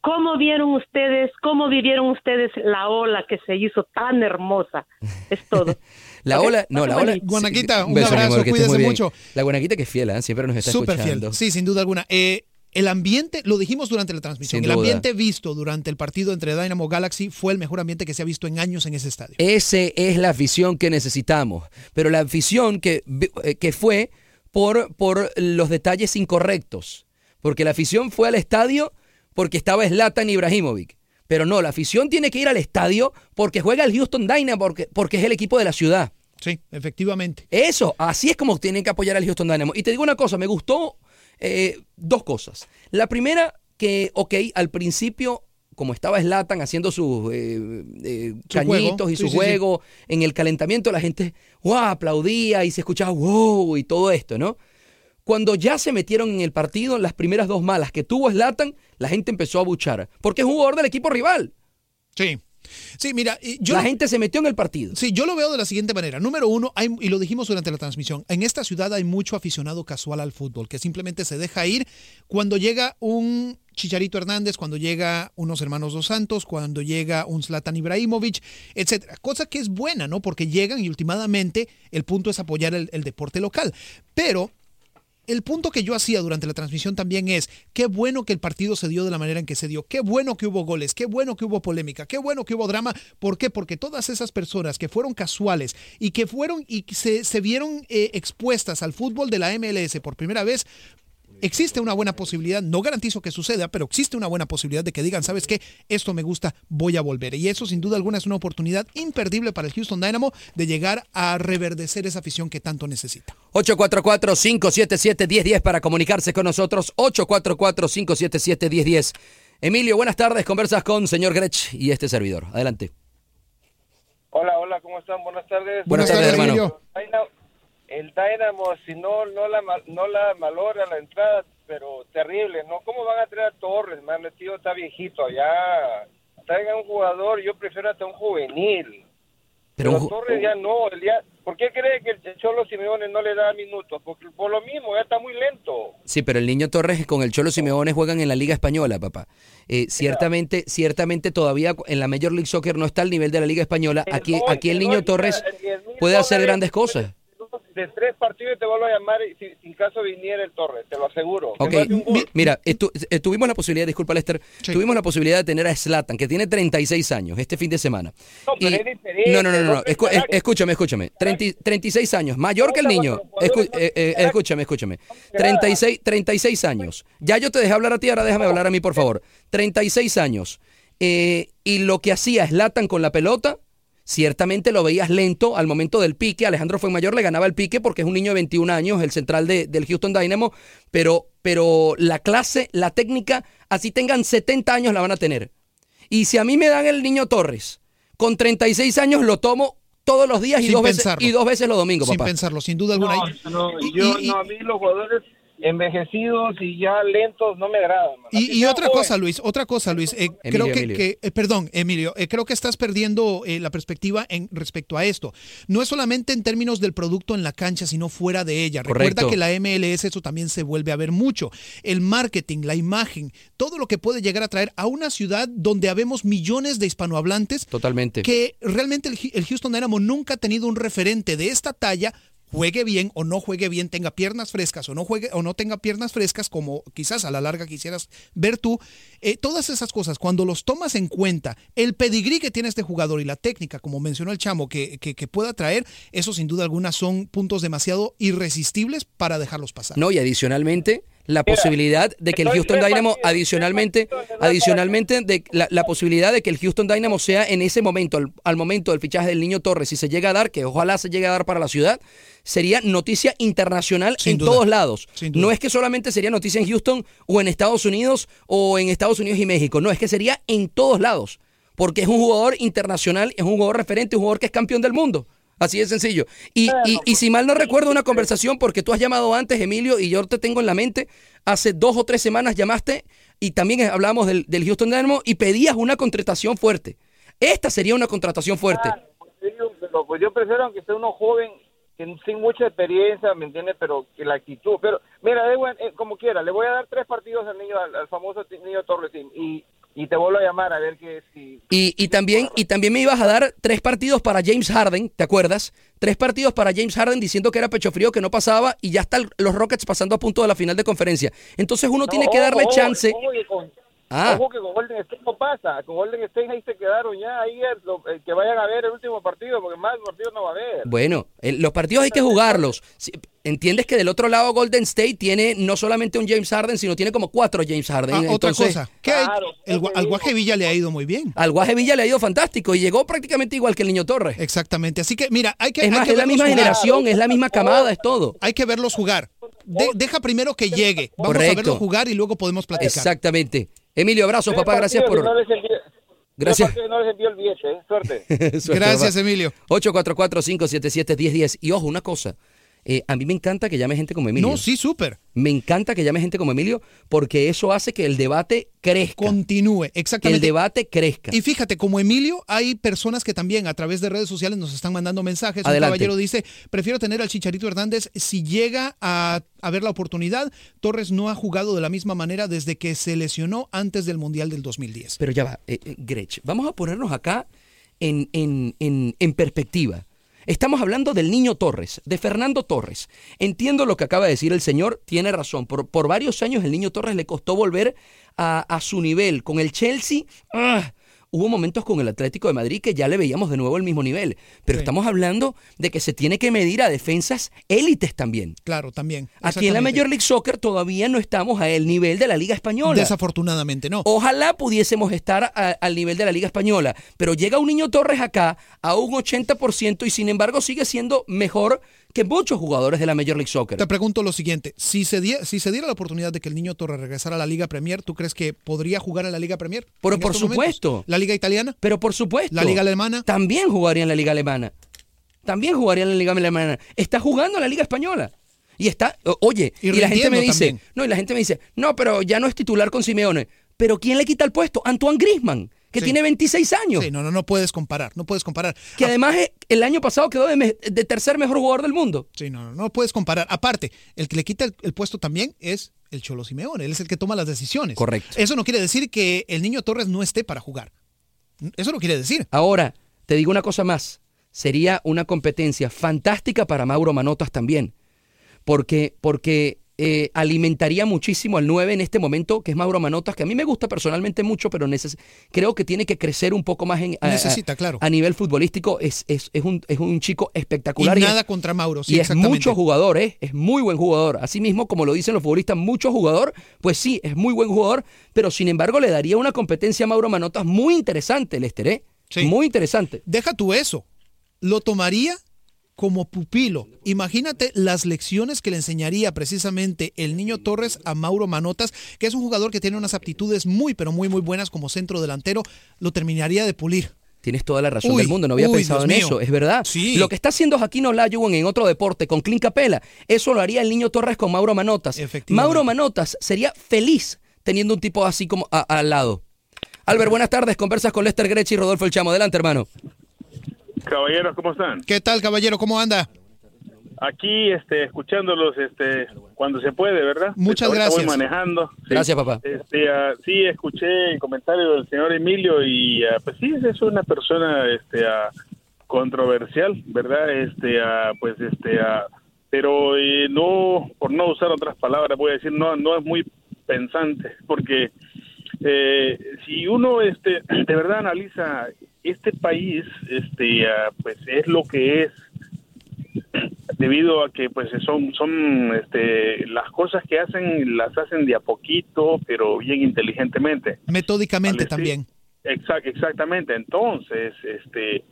¿Cómo vieron ustedes, cómo vivieron ustedes la ola que se hizo tan hermosa? Es todo. La ola, no, la ola. Guanaquita, un Beso, amor, abrazo, cuídese mucho. La Guanaquita que es fiel, ¿eh? siempre nos está Súper escuchando. fiel. Sí, sin duda alguna. Eh, el ambiente, lo dijimos durante la transmisión, el ambiente visto durante el partido entre Dynamo Galaxy fue el mejor ambiente que se ha visto en años en ese estadio. Ese es la afición que necesitamos. Pero la afición que, eh, que fue por, por los detalles incorrectos. Porque la afición fue al estadio porque estaba Zlatan Ibrahimovic. Pero no, la afición tiene que ir al estadio porque juega el Houston Dynamo, porque, porque es el equipo de la ciudad. Sí, efectivamente. Eso, así es como tienen que apoyar al Houston Dynamo. Y te digo una cosa, me gustó eh, dos cosas. La primera, que, ok, al principio, como estaba Slatan haciendo sus eh, eh, Su cañitos juego, y sí, su sí, sí. juego, en el calentamiento la gente, wow, aplaudía y se escuchaba wow y todo esto, ¿no? Cuando ya se metieron en el partido, las primeras dos malas que tuvo Slatan, la gente empezó a buchar. Porque es un jugador del equipo rival. Sí. Sí, mira, yo la gente se metió en el partido. Sí, yo lo veo de la siguiente manera. Número uno, hay- y lo dijimos durante la transmisión, en esta ciudad hay mucho aficionado casual al fútbol, que simplemente se deja ir cuando llega un Chicharito Hernández, cuando llega unos hermanos Dos Santos, cuando llega un Zlatan Ibrahimovic, etcétera. Cosa que es buena, ¿no? Porque llegan y últimamente el punto es apoyar el, el deporte local. Pero el punto que yo hacía durante la transmisión también es, qué bueno que el partido se dio de la manera en que se dio, qué bueno que hubo goles, qué bueno que hubo polémica, qué bueno que hubo drama. ¿Por qué? Porque todas esas personas que fueron casuales y que fueron y se, se vieron eh, expuestas al fútbol de la MLS por primera vez, existe una buena posibilidad, no garantizo que suceda, pero existe una buena posibilidad de que digan, ¿sabes qué? Esto me gusta, voy a volver. Y eso sin duda alguna es una oportunidad imperdible para el Houston Dynamo de llegar a reverdecer esa afición que tanto necesita. 844-577-1010 para comunicarse con nosotros. 844-577-1010. Emilio, buenas tardes. Conversas con señor Grech y este servidor. Adelante. Hola, hola, ¿cómo están? Buenas tardes. Buenas tardes, hermano. El Dynamo, si no, no la, no la valora la entrada, pero terrible, ¿no? ¿Cómo van a traer a Torres, man? El tío está viejito ya. Traigan un jugador, yo prefiero hasta un juvenil. Pero Pero, un Torres ya no, el ya, ¿por qué cree que el Cholo Simeone no le da minutos? Porque por lo mismo, ya está muy lento. Sí, pero el niño Torres con el Cholo Simeone juegan en la Liga Española, papá. Eh, ciertamente, ciertamente todavía en la Major League Soccer no está al nivel de la Liga Española. Aquí, aquí el niño Torres el 10.000 puede hacer grandes cosas. De tres partidos te vuelvo a llamar y si, sin caso viniera el Torres, te lo aseguro. Ok, mira, estu- eh, tuvimos la posibilidad, disculpa Lester, tuvimos la posibilidad de tener a Slatan, que tiene 36 años, este fin de semana. No, pero es diferente, no, no, no, no, no, escu- es- escúchame, escúchame, 30 y- 36 años, mayor que el niño, Escu- eh, eh, escúchame, escúchame, 36, 36 años, ya yo te dejé hablar a ti, ahora déjame hablar a mí, por favor, 36 años, eh, y lo que hacía Slatan con la pelota, ciertamente lo veías lento al momento del pique. Alejandro Fuenmayor le ganaba el pique porque es un niño de 21 años, el central de- del Houston Dynamo, pero, pero la clase, la técnica, así tengan 70 años la van a tener. Y si a mí me dan el niño Torres, con 36 años lo tomo todos los días y, Sin dos veces, pensarlo. y dos veces los domingos, Sin papá. pensarlo, sin duda alguna. No, no, yo, no, a mí los jugadores envejecidos y ya lentos no me agradan. Y, otra joven. cosa, Luis, otra cosa, Luis. eh, Emilio, creo que, Emilio. que- eh, perdón, Emilio, eh, creo que estás perdiendo eh, la perspectiva en respecto a esto. No es solamente en términos del producto en la cancha, sino fuera de ella. Recuerda que la MLS eso también se vuelve a ver mucho. El marketing, la imagen, todo lo que puede llegar a traer a una ciudad donde habemos millones de hispanohablantes Totalmente. que realmente el, el Houston Dynamo nunca ha tenido un referente de esta talla juegue bien o no juegue bien, tenga piernas frescas o no juegue o no tenga piernas frescas como quizás a la larga quisieras ver tú, eh, todas esas cosas cuando los tomas en cuenta, el pedigrí que tiene este jugador y la técnica, como mencionó el chamo, que, que, que pueda traer, eso sin duda alguna son puntos demasiado irresistibles para dejarlos pasar. No, y adicionalmente la posibilidad de que el Houston Dynamo, adicionalmente, adicionalmente de la, la posibilidad de que el Houston Dynamo sea en ese momento, al, al momento del fichaje del niño Torres, si se llega a dar, que ojalá se llegue a dar para la ciudad, sería noticia internacional Sin en duda. todos lados. No es que solamente sería noticia en Houston o en Estados Unidos o en Estados Unidos y México, no, es que sería en todos lados, porque es un jugador internacional, es un jugador referente, un jugador que es campeón del mundo. Así de sencillo. Y, y, y si mal no recuerdo una conversación, porque tú has llamado antes, Emilio, y yo te tengo en la mente, hace dos o tres semanas llamaste y también hablamos del, del Houston Dynamo y pedías una contratación fuerte. Esta sería una contratación fuerte. Pero, pues yo prefiero aunque sea uno joven sin, sin mucha experiencia, ¿me entiendes? Pero que la actitud. Pero mira, da igual, eh, como quiera, le voy a dar tres partidos al niño, al, al famoso niño Torres y, y te vuelvo a llamar a ver que si. Y, y también, y también me ibas a dar tres partidos para James Harden, ¿te acuerdas? Tres partidos para James Harden diciendo que era pecho frío, que no pasaba, y ya están los Rockets pasando a punto de la final de conferencia. Entonces uno tiene que darle ojo, chance. ojo que con- Ah. Ojo que con Golden State no pasa, con Golden State ahí se quedaron ya, ahí es lo- eh, que vayan a ver el último partido, porque más partidos no va a haber. Bueno, eh, los partidos hay que jugarlos. Si- Entiendes que del otro lado Golden State tiene no solamente un James Harden, sino tiene como cuatro James Harden. Ah, otra Entonces, cosa, ¿qué hay? El al Guaje Villa le ha ido muy bien. Al Guaje Villa le ha ido fantástico y llegó prácticamente igual que el Niño Torres. Exactamente. Así que, mira, hay que. Es hay más, que es la misma jugar. generación, es la misma camada, es todo. Hay que verlos jugar. De- deja primero que llegue. Vamos a Correcto. verlo jugar y luego podemos platicar. Exactamente. Emilio, abrazos, papá, gracias por... Gracias. No les envío el billete, ¿eh? suerte. Suerte, Gracias, papá. Emilio. 844-577-1010. Y ojo, una cosa. Eh, a mí me encanta que llame gente como Emilio. No, sí, súper. Me encanta que llame gente como Emilio porque eso hace que el debate crezca. Continúe, Que el exactamente. debate crezca. Y fíjate, como Emilio, hay personas que también a través de redes sociales nos están mandando mensajes. Adelante. Un caballero dice, prefiero tener al Chicharito Hernández si llega a, ver la oportunidad. Torres no ha jugado de la misma manera desde que se lesionó antes del Mundial del 2010. Pero ya va, eh, eh, Grech, vamos a ponernos acá en, en- en- en perspectiva. Estamos hablando del niño Torres, de Fernando Torres. Entiendo lo que acaba de decir el señor, tiene razón. Por, por varios años el niño Torres le costó volver a, a su nivel. Con el Chelsea, ¡ah! Hubo momentos con el Atlético de Madrid que ya le veíamos de nuevo el mismo nivel. Pero estamos hablando de que se tiene que medir a defensas élites también. Claro, también. Aquí en la. Major League Soccer todavía no estamos al nivel de la Liga Española. Desafortunadamente no. Ojalá pudiésemos estar a- al nivel de la Liga Española, pero llega un niño Torres acá a un 80% y sin embargo sigue siendo mejor que muchos jugadores de la Major League Soccer. Te pregunto lo siguiente, si se, die- si se diera la oportunidad de que el niño Torres regresara a la Liga Premier, ¿tú crees que podría jugar en la Liga Premier? Pero por supuesto. momentos? ¿La Liga italiana? Pero por supuesto. ¿La Liga alemana? También jugaría en la Liga Alemana. También jugaría en la Liga Alemana. Está jugando en la Liga Española. Y está, oye, Y y, la gente me dice, también. no, y la gente me dice, no, pero ya no es titular con Simeone. Pero ¿quién le quita el puesto? Antoine Grisman, que Sí. tiene 26 años. Sí, no, no, no puedes comparar, no puedes comparar. Que además eh, el año pasado quedó de, me- de tercer mejor jugador del mundo. Sí, no, no, no puedes comparar. Aparte, el que le quita el, el puesto también es el Cholo Simeone, él es el que toma las decisiones. Correcto. Eso no quiere decir que el niño Torres no esté para jugar. Eso no quiere decir. Ahora, te digo una cosa más. Sería una competencia fantástica para Mauro Manotas también. Porque, porque eh, alimentaría muchísimo al 9 en este momento, que es Mauro Manotas, que a mí me gusta personalmente mucho, pero neces- creo que tiene que crecer un poco más en, a- Necesita, claro. a nivel futbolístico. Es, es, es, un, es un chico espectacular. y es- nada contra Mauro, sí, y es exactamente. mucho jugador, ¿eh? es muy buen jugador. Asimismo, como lo dicen los futbolistas, mucho jugador, pues sí, es muy buen jugador, pero sin embargo le daría una competencia a Mauro Manotas muy interesante, Lester, ¿eh? Muy interesante. Deja tú eso. Lo tomaría como pupilo. Imagínate las lecciones que le enseñaría precisamente el niño Torres a Mauro Manotas, que es un jugador que tiene unas aptitudes muy, pero muy, muy buenas como centro delantero. Lo terminaría de pulir. Tienes toda la razón Uy, del mundo, no había uy, pensado Dios en mío. eso, es verdad. Sí. Lo que está haciendo Jaquín Olajuwon en otro deporte con Clint Capela, eso lo haría el niño Torres con Mauro Manotas. Mauro Manotas sería feliz teniendo un tipo así como a- al lado. Albert, buenas tardes, conversas con Lester Grech y Rodolfo El Chamo. Adelante, hermano. Caballeros, ¿cómo están? ¿Qué tal, caballero? ¿Cómo anda? Aquí, este, escuchándolos, este, cuando se puede, ¿verdad? Muchas Ahorita gracias. Voy manejando. Sí. Gracias, papá. Este, ah, sí, escuché el comentario del señor Emilio y, ah, pues sí, es una persona, este, ah, controversial, ¿verdad? Este, ah, pues, este, ah, pero eh, no, por no usar otras palabras, voy a decir, no, no es muy pensante, porque eh, si uno, este, de verdad analiza este país, este, ah, pues es lo que es debido a que pues son son este las cosas que hacen las hacen de a poquito pero bien inteligentemente. Metódicamente también. Exact- exactamente. Entonces este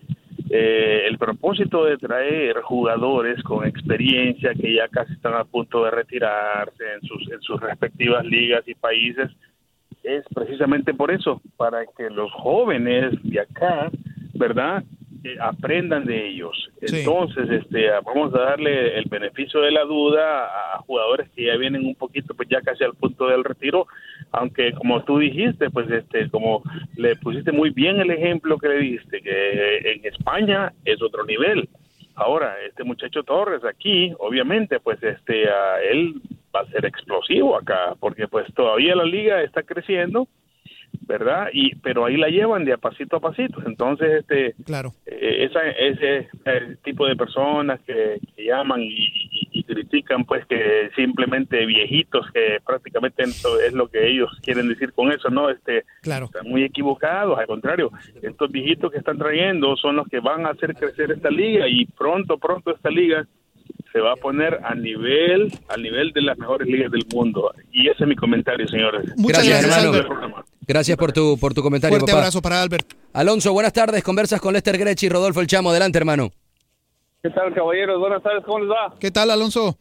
eh, el propósito de traer jugadores con experiencia que ya casi están a punto de retirarse en sus en sus respectivas ligas y países es precisamente por eso para que los jóvenes de acá verdad Eh, aprendan de ellos. Entonces este vamos a darle el beneficio de la duda a jugadores que ya vienen un poquito pues ya casi al punto del retiro aunque como tú dijiste pues este como le pusiste muy bien el ejemplo que le diste que en España es otro nivel. Ahora, este muchacho Torres aquí, obviamente, pues este, a él va a ser explosivo acá, porque pues todavía la liga está creciendo, ¿verdad? Y pero ahí la llevan de a pasito a pasito. Entonces, este, claro, eh, esa, ese eh, tipo de personas que, que llaman y, y- y critican, pues que simplemente viejitos, que prácticamente eso es lo que ellos quieren decir con eso, ¿no? Este, claro. están muy equivocados, al contrario, estos viejitos que están trayendo son los que van a hacer crecer esta liga y pronto, pronto esta liga se va a poner a nivel, al nivel de las mejores ligas del mundo. Y ese es mi comentario, señores. Muchas Gracias, gracias, hermano. Albert. Gracias por tu, por tu comentario, Fuerte papá. abrazo para Albert. Alonso, buenas tardes. Conversas con Lester Grech y Rodolfo El Chamo. Adelante, hermano. ¿Qué tal, caballeros? Buenas tardes, ¿cómo les va? ¿Qué tal, Alonso?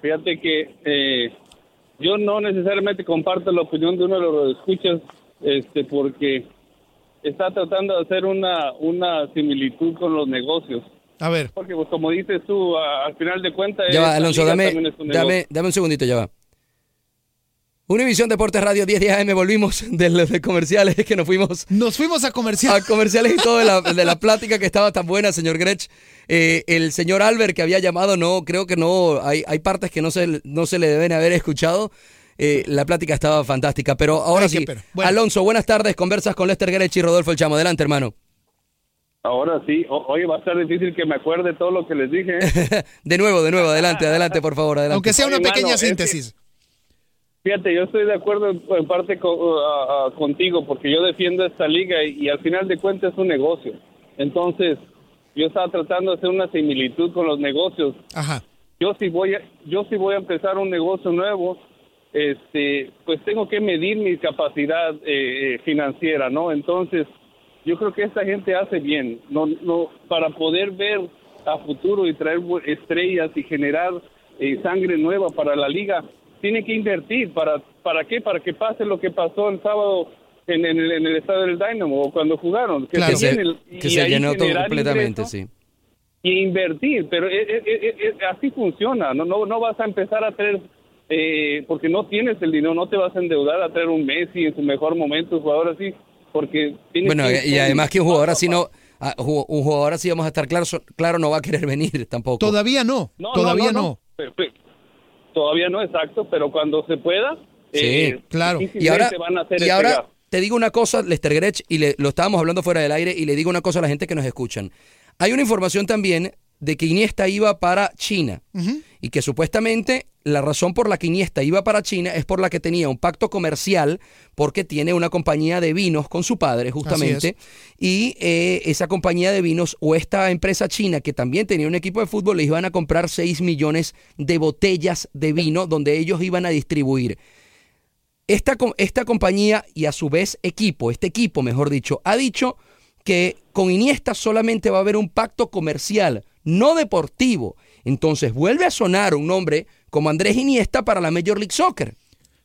Fíjate que eh, yo no necesariamente comparto la opinión de uno de los escuchas, este, porque está tratando de hacer una, una similitud con los negocios. A ver. Porque, pues, como dices tú, a- al final de cuentas... Ya va, Alonso, dame, un dame, dame un segundito, ya va. Univisión Deportes Radio 10 días AM, volvimos de los de comerciales, es que nos fuimos Nos fuimos a comercial. a comerciales y todo de la, de la plática que estaba tan buena, señor Grech. Eh, el señor Albert que había llamado, no, creo que no, hay, hay partes que no se, no se le deben haber escuchado. Eh, la plática estaba fantástica, pero ahora Ay, sí. Bueno. Alonso, buenas tardes, conversas con Lester Grech y Rodolfo El Chamo. Adelante, hermano. Ahora sí, O- oye, va a estar difícil que me acuerde todo lo que les dije. ¿eh? De nuevo, de nuevo, adelante, adelante, por favor, adelante. Aunque sea una pequeña mano, es que- síntesis. Fíjate, yo estoy de acuerdo en, en parte co- a- a- contigo porque yo defiendo esta liga y, y al final de cuentas es un negocio. Entonces, yo estaba tratando de hacer una similitud con los negocios. Ajá. Yo si voy a, yo si voy a empezar un negocio nuevo, este, pues tengo que medir mi capacidad eh, eh, financiera, ¿no? Entonces, yo creo que esta gente hace bien, no, no, para poder ver a futuro y traer estrellas y generar eh, sangre nueva para la liga, tiene que invertir. ¿Para, ¿Para qué? Para que pase lo que pasó el sábado en, en el, en el estadio del Dynamo o cuando jugaron. Que que se el- que y se llenó todo completamente, sí. y invertir, pero eh, eh, eh, así funciona, no, no, no vas a empezar a traer, eh, porque no tienes el dinero, no te vas a endeudar a traer un Messi en su mejor momento, un jugador así, porque tienes Bueno, que- y además que un jugador así no, ah, un jugador así vamos a estar claros, claro, no va a querer venir tampoco. Todavía no. No, todavía no. Pero- pero- todavía no, exacto, pero cuando se pueda, Sí, eh, claro. Y ahora, van a hacer y ahora gasto. te digo una cosa, Lester Grech, y le- lo estábamos hablando fuera del aire, y le digo una cosa a la gente que nos escuchan. Hay una información también de que Iniesta iba para China y que supuestamente la razón por la que Iniesta iba para China es por la que tenía un pacto comercial porque tiene una compañía de vinos con su padre justamente y eh, esa compañía de vinos o esta empresa china que también tenía un equipo de fútbol les iban a comprar 6 millones de botellas de vino donde ellos iban a distribuir. Esta, esta compañía y a su vez equipo, este equipo mejor dicho, ha dicho que con Iniesta solamente va a haber un pacto comercial, no deportivo. Entonces vuelve a sonar un nombre como Andrés Iniesta para la Major League Soccer.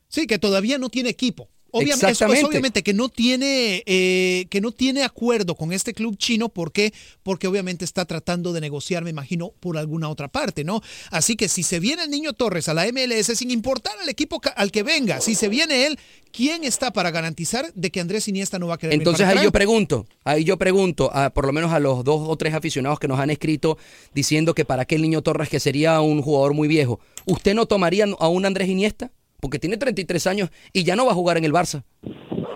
Sí, que todavía no tiene equipo. Obviamente, eso es Exactamente. obviamente que no tiene eh, que no tiene acuerdo con este club chino, ¿por qué? Porque obviamente está tratando de negociar, me imagino, por alguna otra parte, ¿no? Así que si se viene el niño Torres a la MLS, sin importar al equipo al que venga, si se viene él, ¿quién está para garantizar de que Andrés Iniesta no va a querer Entonces ahí yo pregunto, ahí yo pregunto, a, por lo menos a los dos o tres aficionados que nos han escrito diciendo que para qué el niño Torres, que sería un jugador muy viejo, ¿usted no tomaría a un Andrés Iniesta? Porque tiene 33 años y ya no va a jugar en el Barça.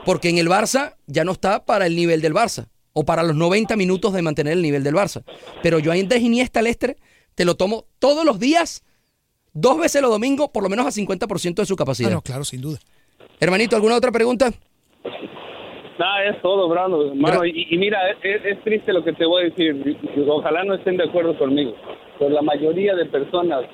Porque en el Barça ya no está para el nivel del Barça o para los 90 minutos de mantener el nivel del Barça. Pero yo a Andrés Iniesta, Lester, te lo tomo todos los días, dos veces los domingos, por lo menos a 50% de su capacidad. Ah, no, claro, sin duda. Hermanito, ¿alguna otra pregunta? Nada, es todo, Brando. Mano, y, y mira, es, es triste lo que te voy a decir. Ojalá no estén de acuerdo conmigo. Pero la mayoría de personas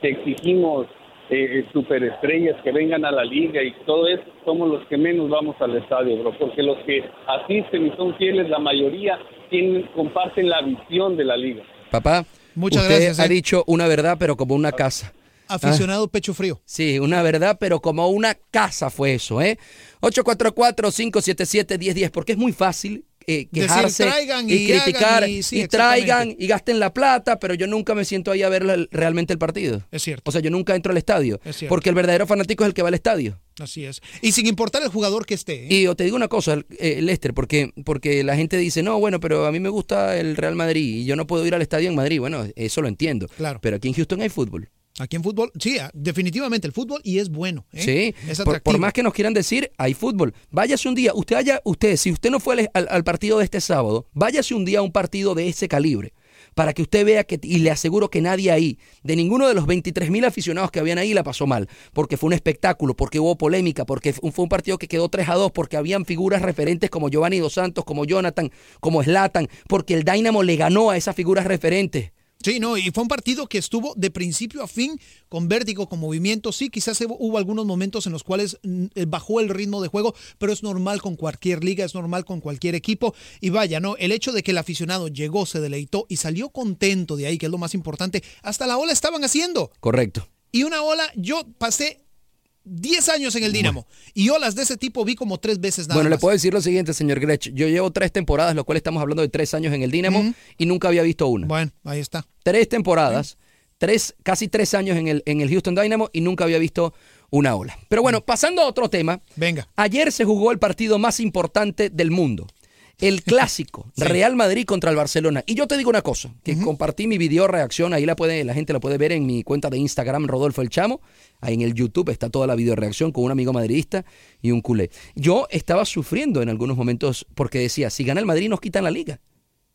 que exigimos eh, superestrellas que vengan a la liga y todo eso, somos los que menos vamos al estadio, bro. Porque los que asisten y son fieles, la mayoría tienen, comparten la visión de la liga. Papá, Muchas usted gracias, ha eh. dicho una verdad, pero como una casa. Aficionado pecho frío. Sí, una verdad, pero como una casa fue eso, ¿eh? 844-577-1010, porque es muy fácil eh, quejarse traigan y, y criticar y- sí, y traigan y gasten la plata, pero yo nunca me siento ahí a ver realmente el partido. Es cierto. O sea, yo nunca entro al estadio, Es porque el verdadero fanático es el que va al estadio. Así es. Y sin importar el jugador que esté. ¿eh? Y yo te digo una cosa, eh, Lester, porque, porque la gente dice, no, bueno, pero a mí me gusta el Real Madrid y yo no puedo ir al estadio en Madrid. Bueno, eso lo entiendo. Claro. Pero aquí en Houston hay fútbol. Aquí en fútbol, sí, ah, definitivamente el fútbol y es bueno. ¿eh? Sí, es por, por más que nos quieran decir, hay fútbol. Váyase un día, usted haya, usted, si usted no fue al, partido de este sábado, váyase un día a un partido de ese calibre. Para que usted vea que, y le aseguro que nadie ahí, de ninguno de los 23 mil aficionados que habían ahí, la pasó mal. Porque fue un espectáculo, porque hubo polémica, porque fue fue un partido que quedó 3 a 2, porque habían figuras referentes como Giovanni Dos Santos, como Jonathan, como Slatan, porque el Dynamo le ganó a esas figuras referentes. Sí, no, y fue un partido que estuvo de principio a fin con vértigo, con movimiento. Sí, quizás hubo- algunos momentos en los cuales mm, eh, bajó el ritmo de juego, pero es normal con cualquier liga, es normal con cualquier equipo. Y vaya, ¿no? El hecho de que el aficionado llegó, se deleitó y salió contento de ahí, que es lo más importante, hasta la ola estaban haciendo. Correcto. Y una ola, yo pasé 10 años en el Dinamo y olas de ese tipo vi como tres veces nada bueno, le puedo decir lo siguiente, señor Grech. Yo llevo tres temporadas, lo cual estamos hablando de tres años en el Dinamo, y nunca había visto una. Bueno, ahí está. Tres temporadas, tres, casi tres años en el, en el Houston Dynamo y nunca había visto una ola. Pero bueno, pasando a otro tema. Venga. Ayer se jugó el partido más importante del mundo. El clásico, Real Madrid contra el Barcelona. Y yo te digo una cosa, que compartí mi video reacción, ahí la puede, la gente la puede ver en mi cuenta de Instagram, Rodolfo El Chamo. Ahí en el YouTube está toda la video reacción con un amigo madridista y un culé. Yo estaba sufriendo en algunos momentos porque decía, si gana el Madrid nos quitan la liga.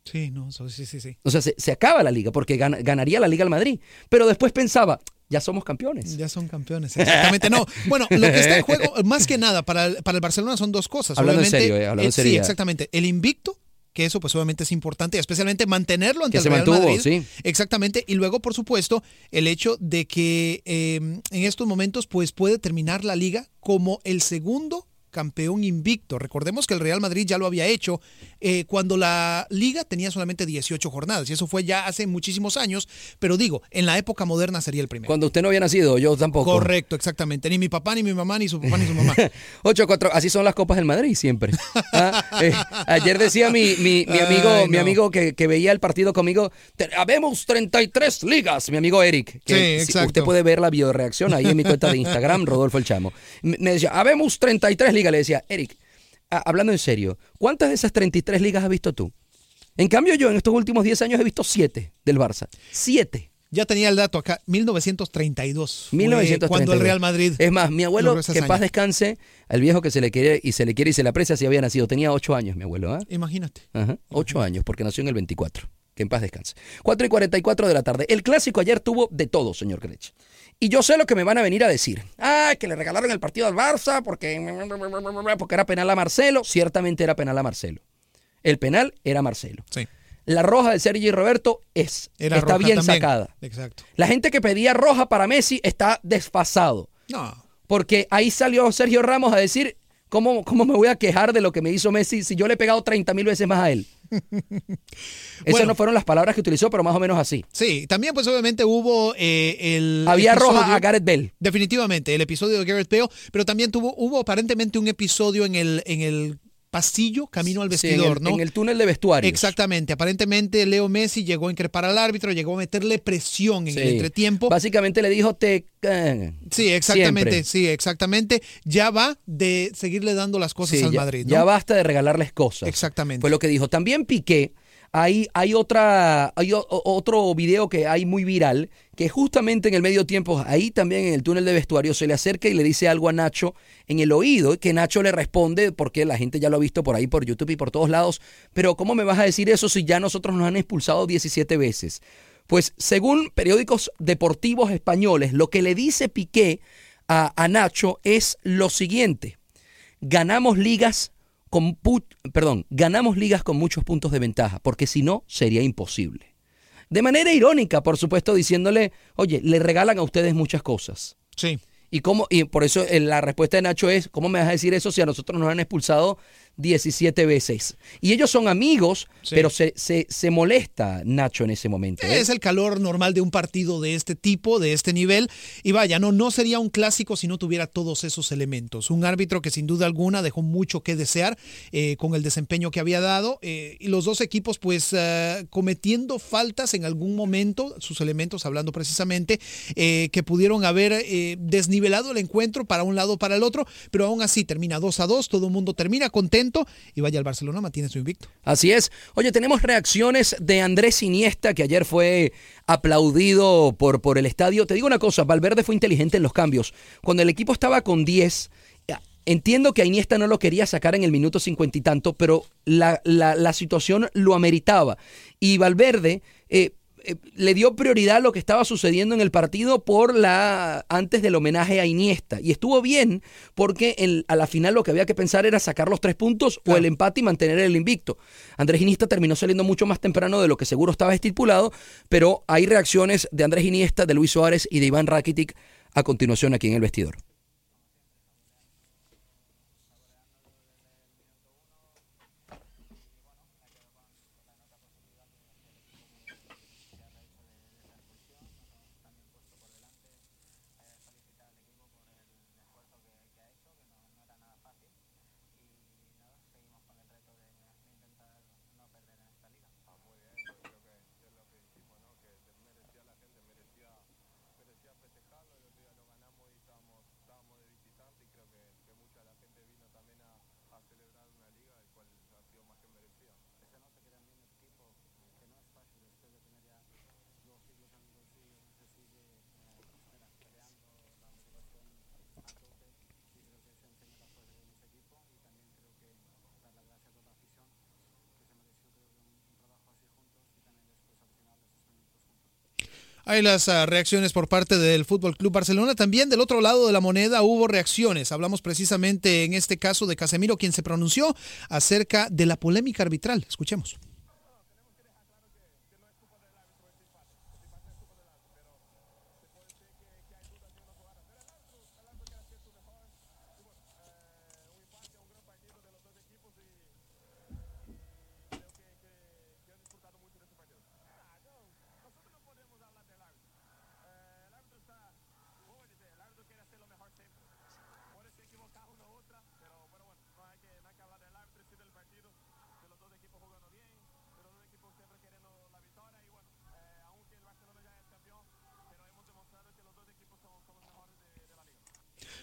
Sí, no, sí, sí, sí. O sea, se, se acaba la liga porque gana- ganaría la liga el Madrid. Pero después pensaba, ya somos campeones. Ya son campeones, exactamente. No, bueno, lo que está en juego, más que nada, para el, para el Barcelona son dos cosas. Hablando en serio, eh, hablando en Sí, exactamente. El invicto, que eso pues obviamente es importante, especialmente mantenerlo ante Que el se Real mantuvo, Madrid. sí. Exactamente. Y luego, por supuesto, el hecho de que eh, en estos momentos pues puede terminar la liga como el segundo campeón invicto. Recordemos que el Real Madrid ya lo había hecho eh, cuando la liga tenía solamente 18 jornadas y eso fue ya hace muchísimos años, pero digo, en la época moderna sería el primero. Cuando usted no había nacido, yo tampoco. Correcto, exactamente. Ni mi papá, ni mi mamá, ni su papá, ni su mamá. 8-4, así son las copas del Madrid siempre. Ah, eh, ayer decía mi, mi, mi amigo, Ay, mi amigo que, que veía el partido conmigo, "Te- habemos 33 ligas, mi amigo Eric. Que Sí, si- exacto. usted puede ver la bioreacción ahí en mi cuenta de Instagram, Rodolfo El Chamo. Me decía, habemos 33 ligas. Le decía, Eric, hablando en serio, ¿cuántas de esas 33 ligas has visto tú? En cambio, yo en estos últimos 10 años he visto 7 del Barça. 7. Ya tenía el dato acá, 1932. fue 1932. Cuando el Real Madrid. Es más, mi abuelo, que en paz descanse, al viejo que se le quiere y se le quiere y se le aprecia si había nacido. Tenía 8 años, mi abuelo, ¿ah? Imagínate. Ajá, 8 años, porque nació en el 24. Que en paz descanse. 4 y 44 de la tarde. El clásico ayer tuvo de todo, señor Grech. Y yo sé lo que me van a venir a decir. Ah, que le regalaron el partido al Barça porque, porque era penal a Marcelo. Ciertamente era penal a Marcelo. El penal era Marcelo. Sí. La roja de Sergi Roberto es, Era está bien también. sacada. Exacto. La gente que pedía roja para Messi está desfasado. No. Porque ahí salió Sergio Ramos a decir, ¿cómo, ¿cómo me voy a quejar de lo que me hizo Messi si yo le he pegado 30 mil veces más a él? Esas Bueno. no fueron las palabras que utilizó, pero más o menos así. Sí, también pues obviamente hubo eh, el... Había episodio- roja a Gareth Bale. Definitivamente, el episodio de Gareth Bale, pero también tuvo, hubo aparentemente un episodio en el, en el pasillo camino al Sí, en vestidor, el- ¿no? En el túnel de vestuarios. Exactamente, aparentemente Leo Messi llegó a increpar al árbitro, llegó a meterle presión en Sí. el entretiempo. Básicamente le dijo, te... eh, Sí, exactamente, siempre. sí, exactamente. Ya va de seguirle dando las cosas Sí, al ya, Madrid, ¿no? ya basta de regalarles cosas. Exactamente. Fue lo que dijo. También Piqué, hay, hay otra, hay o- otro video que hay muy viral, que justamente en el medio tiempo, ahí también en el túnel de vestuario, se le acerca y le dice algo a Nacho en el oído, y que Nacho le responde, porque la gente ya lo ha visto por ahí, por YouTube y por todos lados, pero ¿cómo me vas a decir eso si ya nosotros nos han expulsado 17 veces? Pues según periódicos deportivos españoles, lo que le dice Piqué a, a Nacho es lo siguiente ganamos ligas con perdón, ganamos ligas con muchos puntos de ventaja, porque si no sería imposible. De manera irónica, por supuesto, diciéndole, oye, le regalan a ustedes muchas cosas. Sí. Y cómo y por eso eh, la respuesta de Nacho es, ¿cómo me vas a decir eso si a nosotros nos han expulsado 17 veces. Y ellos son amigos, Sí. pero se, se, se molesta Nacho en ese momento. ¿eh? Es el calor normal de un partido de este tipo, de este nivel. Y vaya, no, no sería un clásico si no tuviera todos esos elementos. Un árbitro que sin duda alguna dejó mucho que desear eh, con el desempeño que había dado. eh, y los dos equipos, pues, cometiendo faltas en algún momento, sus elementos hablando precisamente, que pudieron haber desnivelado el encuentro para un lado o para el otro. Pero aún así termina 2 a 2, todo el mundo termina contento. Y vaya, el Barcelona mantiene su invicto. Así es. Oye, tenemos reacciones de Andrés Iniesta, que ayer fue aplaudido por, por el estadio. Te digo una cosa, Valverde fue inteligente en los cambios. Cuando el equipo estaba con 10, entiendo que a Iniesta no lo quería sacar en el minuto cincuenta y tanto, pero la, la- la situación lo ameritaba. Y Valverde... eh, eh, le dio prioridad a lo que estaba sucediendo en el partido por la antes del homenaje a Iniesta y estuvo bien porque a la final lo que había que pensar era sacar los tres puntos o el empate y mantener el invicto. Andrés Iniesta terminó saliendo mucho más temprano de lo que seguro estaba estipulado, pero hay reacciones de Andrés Iniesta, de Luis Suárez y de Iván Rakitic a continuación aquí en el vestidor. Hay las ah, reacciones por parte del Fútbol Club Barcelona. También del otro lado de la moneda hubo reacciones. Hablamos precisamente en este caso de Casemiro, quien se pronunció acerca de la polémica arbitral. Escuchemos.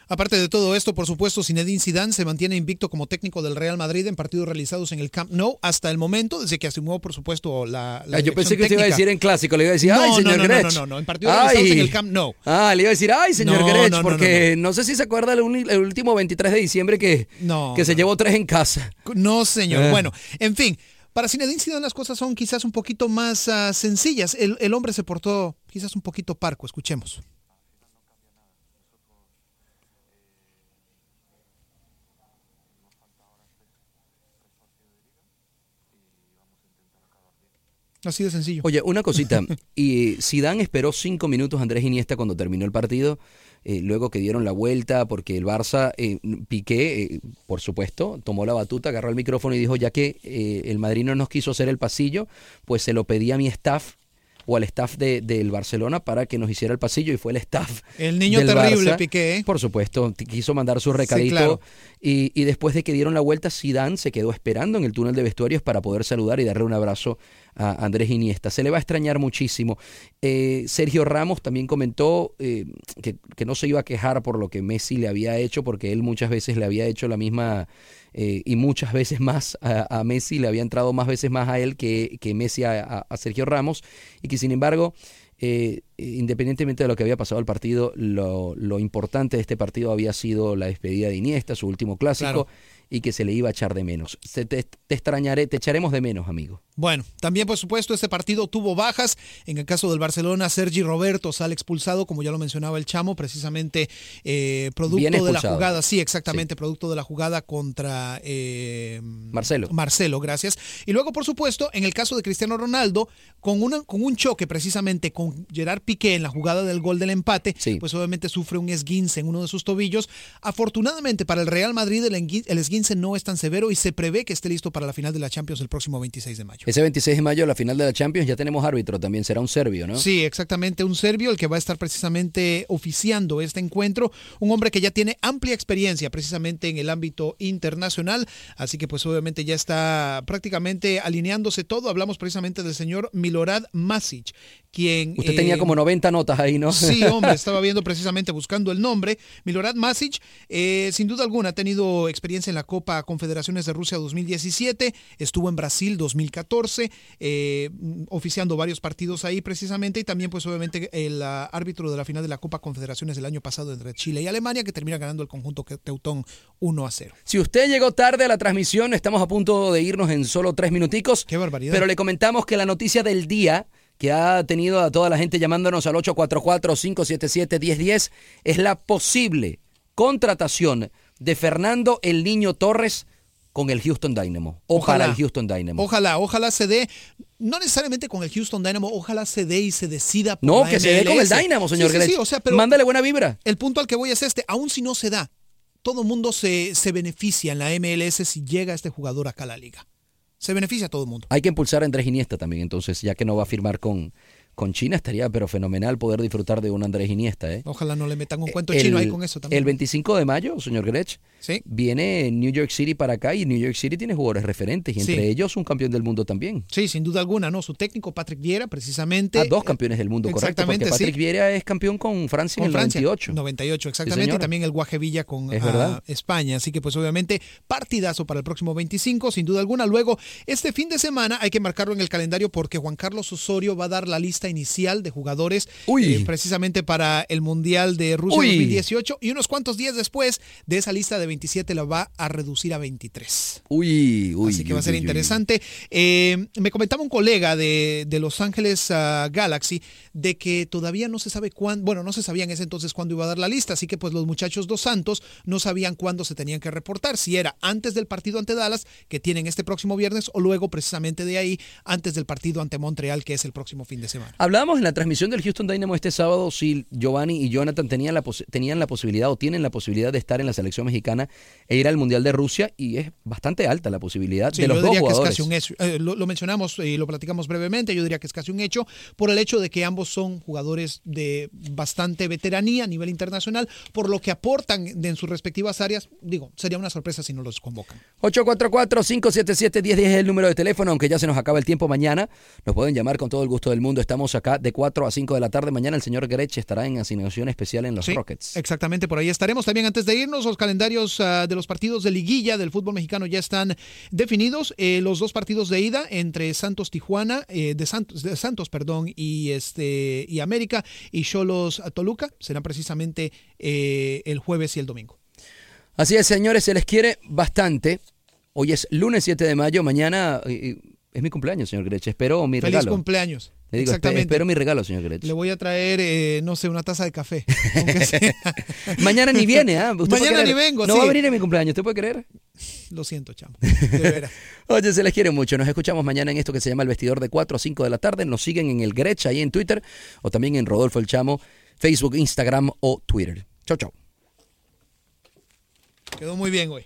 Aparte de todo esto, por supuesto, Zinedine Zidane se mantiene invicto como técnico del Real Madrid en partidos realizados en el Camp Nou hasta el momento, desde que asumió, por supuesto, la, la Ah, yo pensé que te iba a técnica. decir en clásico, le iba a decir, No, ay, no, señor no, no, Grech. no, no, no, en partidos realizados en el Camp Nou. Ah, le iba a decir, ay, señor No, Grech, no, no, porque no, no, sé si se acuerda el, último 23 de diciembre que, No, que se llevó tres en casa. No, señor. Eh. Bueno, en fin, para Zinedine Zidane las cosas son quizás un poquito más ah, sencillas. El, el hombre se portó quizás un poquito parco. Escuchemos. Así de sencillo. Oye, una cosita. y Zidane esperó cinco minutos a Andrés Iniesta cuando terminó el partido, eh, luego que dieron la vuelta, porque el Barça, eh, Piqué, eh, por supuesto, tomó la batuta, agarró el micrófono y dijo, ya que el Madrid no nos quiso hacer el pasillo, pues se lo pedí a mi staff o al staff de- del Barcelona para que nos hiciera el pasillo y fue el staff. El niño del terrible, Barça. Piqué. ¿eh? Por supuesto, quiso mandar su recadito claro. y, y después de que dieron la vuelta, Zidane se quedó esperando en el túnel de vestuarios para poder saludar y darle un abrazo a Andrés Iniesta. Se le va a extrañar muchísimo. Eh, Sergio Ramos también comentó eh, que, que no se iba a quejar por lo que Messi le había hecho, porque él muchas veces le había hecho la misma eh, y muchas veces más a, Messi, le había entrado más veces más a él que, que Messi a, a- Sergio Ramos, y que sin embargo, eh, independientemente de lo que había pasado el partido, lo, lo importante de este partido había sido la despedida de Iniesta, su último clásico. Y que se le iba a echar de menos. Se te, te extrañaré, te echaremos de menos, amigo. Bueno, también por supuesto este partido tuvo bajas. En el caso del Barcelona, Sergi Roberto sale expulsado, como ya lo mencionaba el Chamo, precisamente eh, producto de la jugada, sí, exactamente, producto de la jugada contra eh, Marcelo. Marcelo, gracias. Y luego, por supuesto, en el caso de Cristiano Ronaldo, con, una, con un choque precisamente con Gerard Piqué en la jugada del gol del empate, pues obviamente sufre un esguince en uno de sus tobillos. Afortunadamente para el Real Madrid, el, el esguince no es tan severo y se prevé que esté listo para la final de la Champions el próximo 26 de mayo. Ese 26 de mayo, la final de la Champions, ya tenemos árbitro también, será un serbio, ¿no? Sí, exactamente, un serbio el que va a estar precisamente oficiando este encuentro, un hombre que ya tiene amplia experiencia precisamente en el ámbito internacional, así que pues obviamente ya está prácticamente alineándose todo. Hablamos precisamente del señor Milorad Masic, quien... Usted tenía eh, como 90 notas ahí, ¿no? Sí, hombre, estaba viendo precisamente buscando el nombre. Milorad Masic, eh, sin duda alguna, ha tenido experiencia en la Copa Confederaciones de Rusia 2017, estuvo en Brasil 2014, eh, oficiando varios partidos ahí precisamente, y también pues obviamente el ah, árbitro de la final de la Copa Confederaciones del año pasado entre Chile y Alemania, que termina ganando el conjunto Teutón 1 a 0. Si usted llegó tarde a la transmisión, estamos a punto de irnos en solo tres minuticos. Qué barbaridad. Pero le comentamos que la noticia del día que ha tenido a toda la gente llamándonos al 844-577-1010 es la posible contratación de Fernando el Niño Torres con el Houston Dynamo. Ojalá, Ojalá. el Houston Dynamo. Ojalá, ojalá se dé, no necesariamente con el Houston Dynamo, ojalá se dé y se decida por no, la que se dé con el. Dynamo, señor Sí, sí, sí, o sea, pero Mándale buena vibra. el punto al que voy es este, aun si no se da, todo el mundo se, se beneficia en la MLS si llega este jugador acá a la liga. Se beneficia a todo el mundo. Hay que impulsar a Andrés Iniesta también, entonces, ya que no va a firmar con, con China, estaría pero fenomenal poder disfrutar de un Andrés Iniesta. ¿eh? Ojalá no le metan un cuento El- chino ahí con eso también. El 25 de mayo, señor Grech, Sí. viene New York City para acá y New York City tiene jugadores referentes y entre Sí. ellos un campeón del mundo también. Sí, sin duda alguna, ¿no? Su técnico, Patrick Vieira, precisamente. Ah, dos campeones del mundo, correcto. Porque sí. Patrick Vieira es campeón con Francia Con en el Francia, 98. 98, Sí, exactamente. y también el Guajevilla con Es ah. España. Así que, pues, obviamente, partidazo para el próximo 25, sin duda alguna. Luego, este fin de semana hay que marcarlo en el calendario porque Juan Carlos Osorio va a dar la lista inicial de jugadores eh, precisamente para el Mundial de Rusia Uy. 2018. Y unos cuantos días después de esa lista de 27 la va a reducir a 23. Uy, uy. Así que va a ser interesante. Eh, me comentaba un colega de, de Los Ángeles ah, Galaxy de que todavía no se sabe cuándo, bueno, no se sabía en ese entonces cuándo iba a dar la lista, así que pues los muchachos dos Santos no sabían cuándo se tenían que reportar, si era antes del partido ante Dallas, que tienen este próximo viernes, o luego precisamente de ahí, antes del partido ante Montreal, que es el próximo fin de semana. Hablábamos en la transmisión del Houston Dynamo este sábado si Giovanni y Jonathan tenían la, pos- tenían la posibilidad o tienen la posibilidad de estar en la selección mexicana e ir al Mundial de Rusia y es bastante alta la posibilidad Sí, de los yo dos diría que es jugadores. casi un hecho. Eh, lo, lo mencionamos y lo platicamos brevemente. Yo diría que es casi un hecho por el hecho de que ambos son jugadores de bastante veteranía a nivel internacional, por lo que aportan de- en sus respectivas áreas. Digo, sería una sorpresa si no los convocan. 844-577-1010 es el número de teléfono, aunque ya se nos acaba el tiempo mañana. Nos pueden llamar con todo el gusto del mundo. Estamos acá de 4 a 5 de la tarde. Mañana el señor Grech estará en asignación especial en los Sí, Rockets. Exactamente, por ahí estaremos. También antes de irnos, los calendarios ah, de los partidos de liguilla del fútbol mexicano ya están definidos. Eh, los dos partidos de ida entre Santos Tijuana, eh, de Santos, de Santos, perdón, y este y América y Cholos Toluca serán precisamente eh, el jueves y el domingo. Así es, señores, se les quiere bastante. Hoy es lunes 7 de mayo. Mañana es mi cumpleaños, señor Grech. Espero mi Feliz regalo. cumpleaños. Le digo, espe- Exactamente. espero mi regalo, señor Grech. Le voy a traer, eh, no sé, una taza de café. Mañana ni viene, ¿ah? ¿Usted puede Mañana ni vengo, No sí. va a venir en mi cumpleaños, ¿usted puede creer? Lo siento, chamo. De veras. Oye, se les quiere mucho. Nos escuchamos mañana en esto que se llama El Vestidor de 4 a 5 de la tarde. Nos siguen en el Grech ahí en Twitter o también en Rodolfo El Chamo, Facebook, Instagram o Twitter. Chau, chau. Quedó muy bien, güey.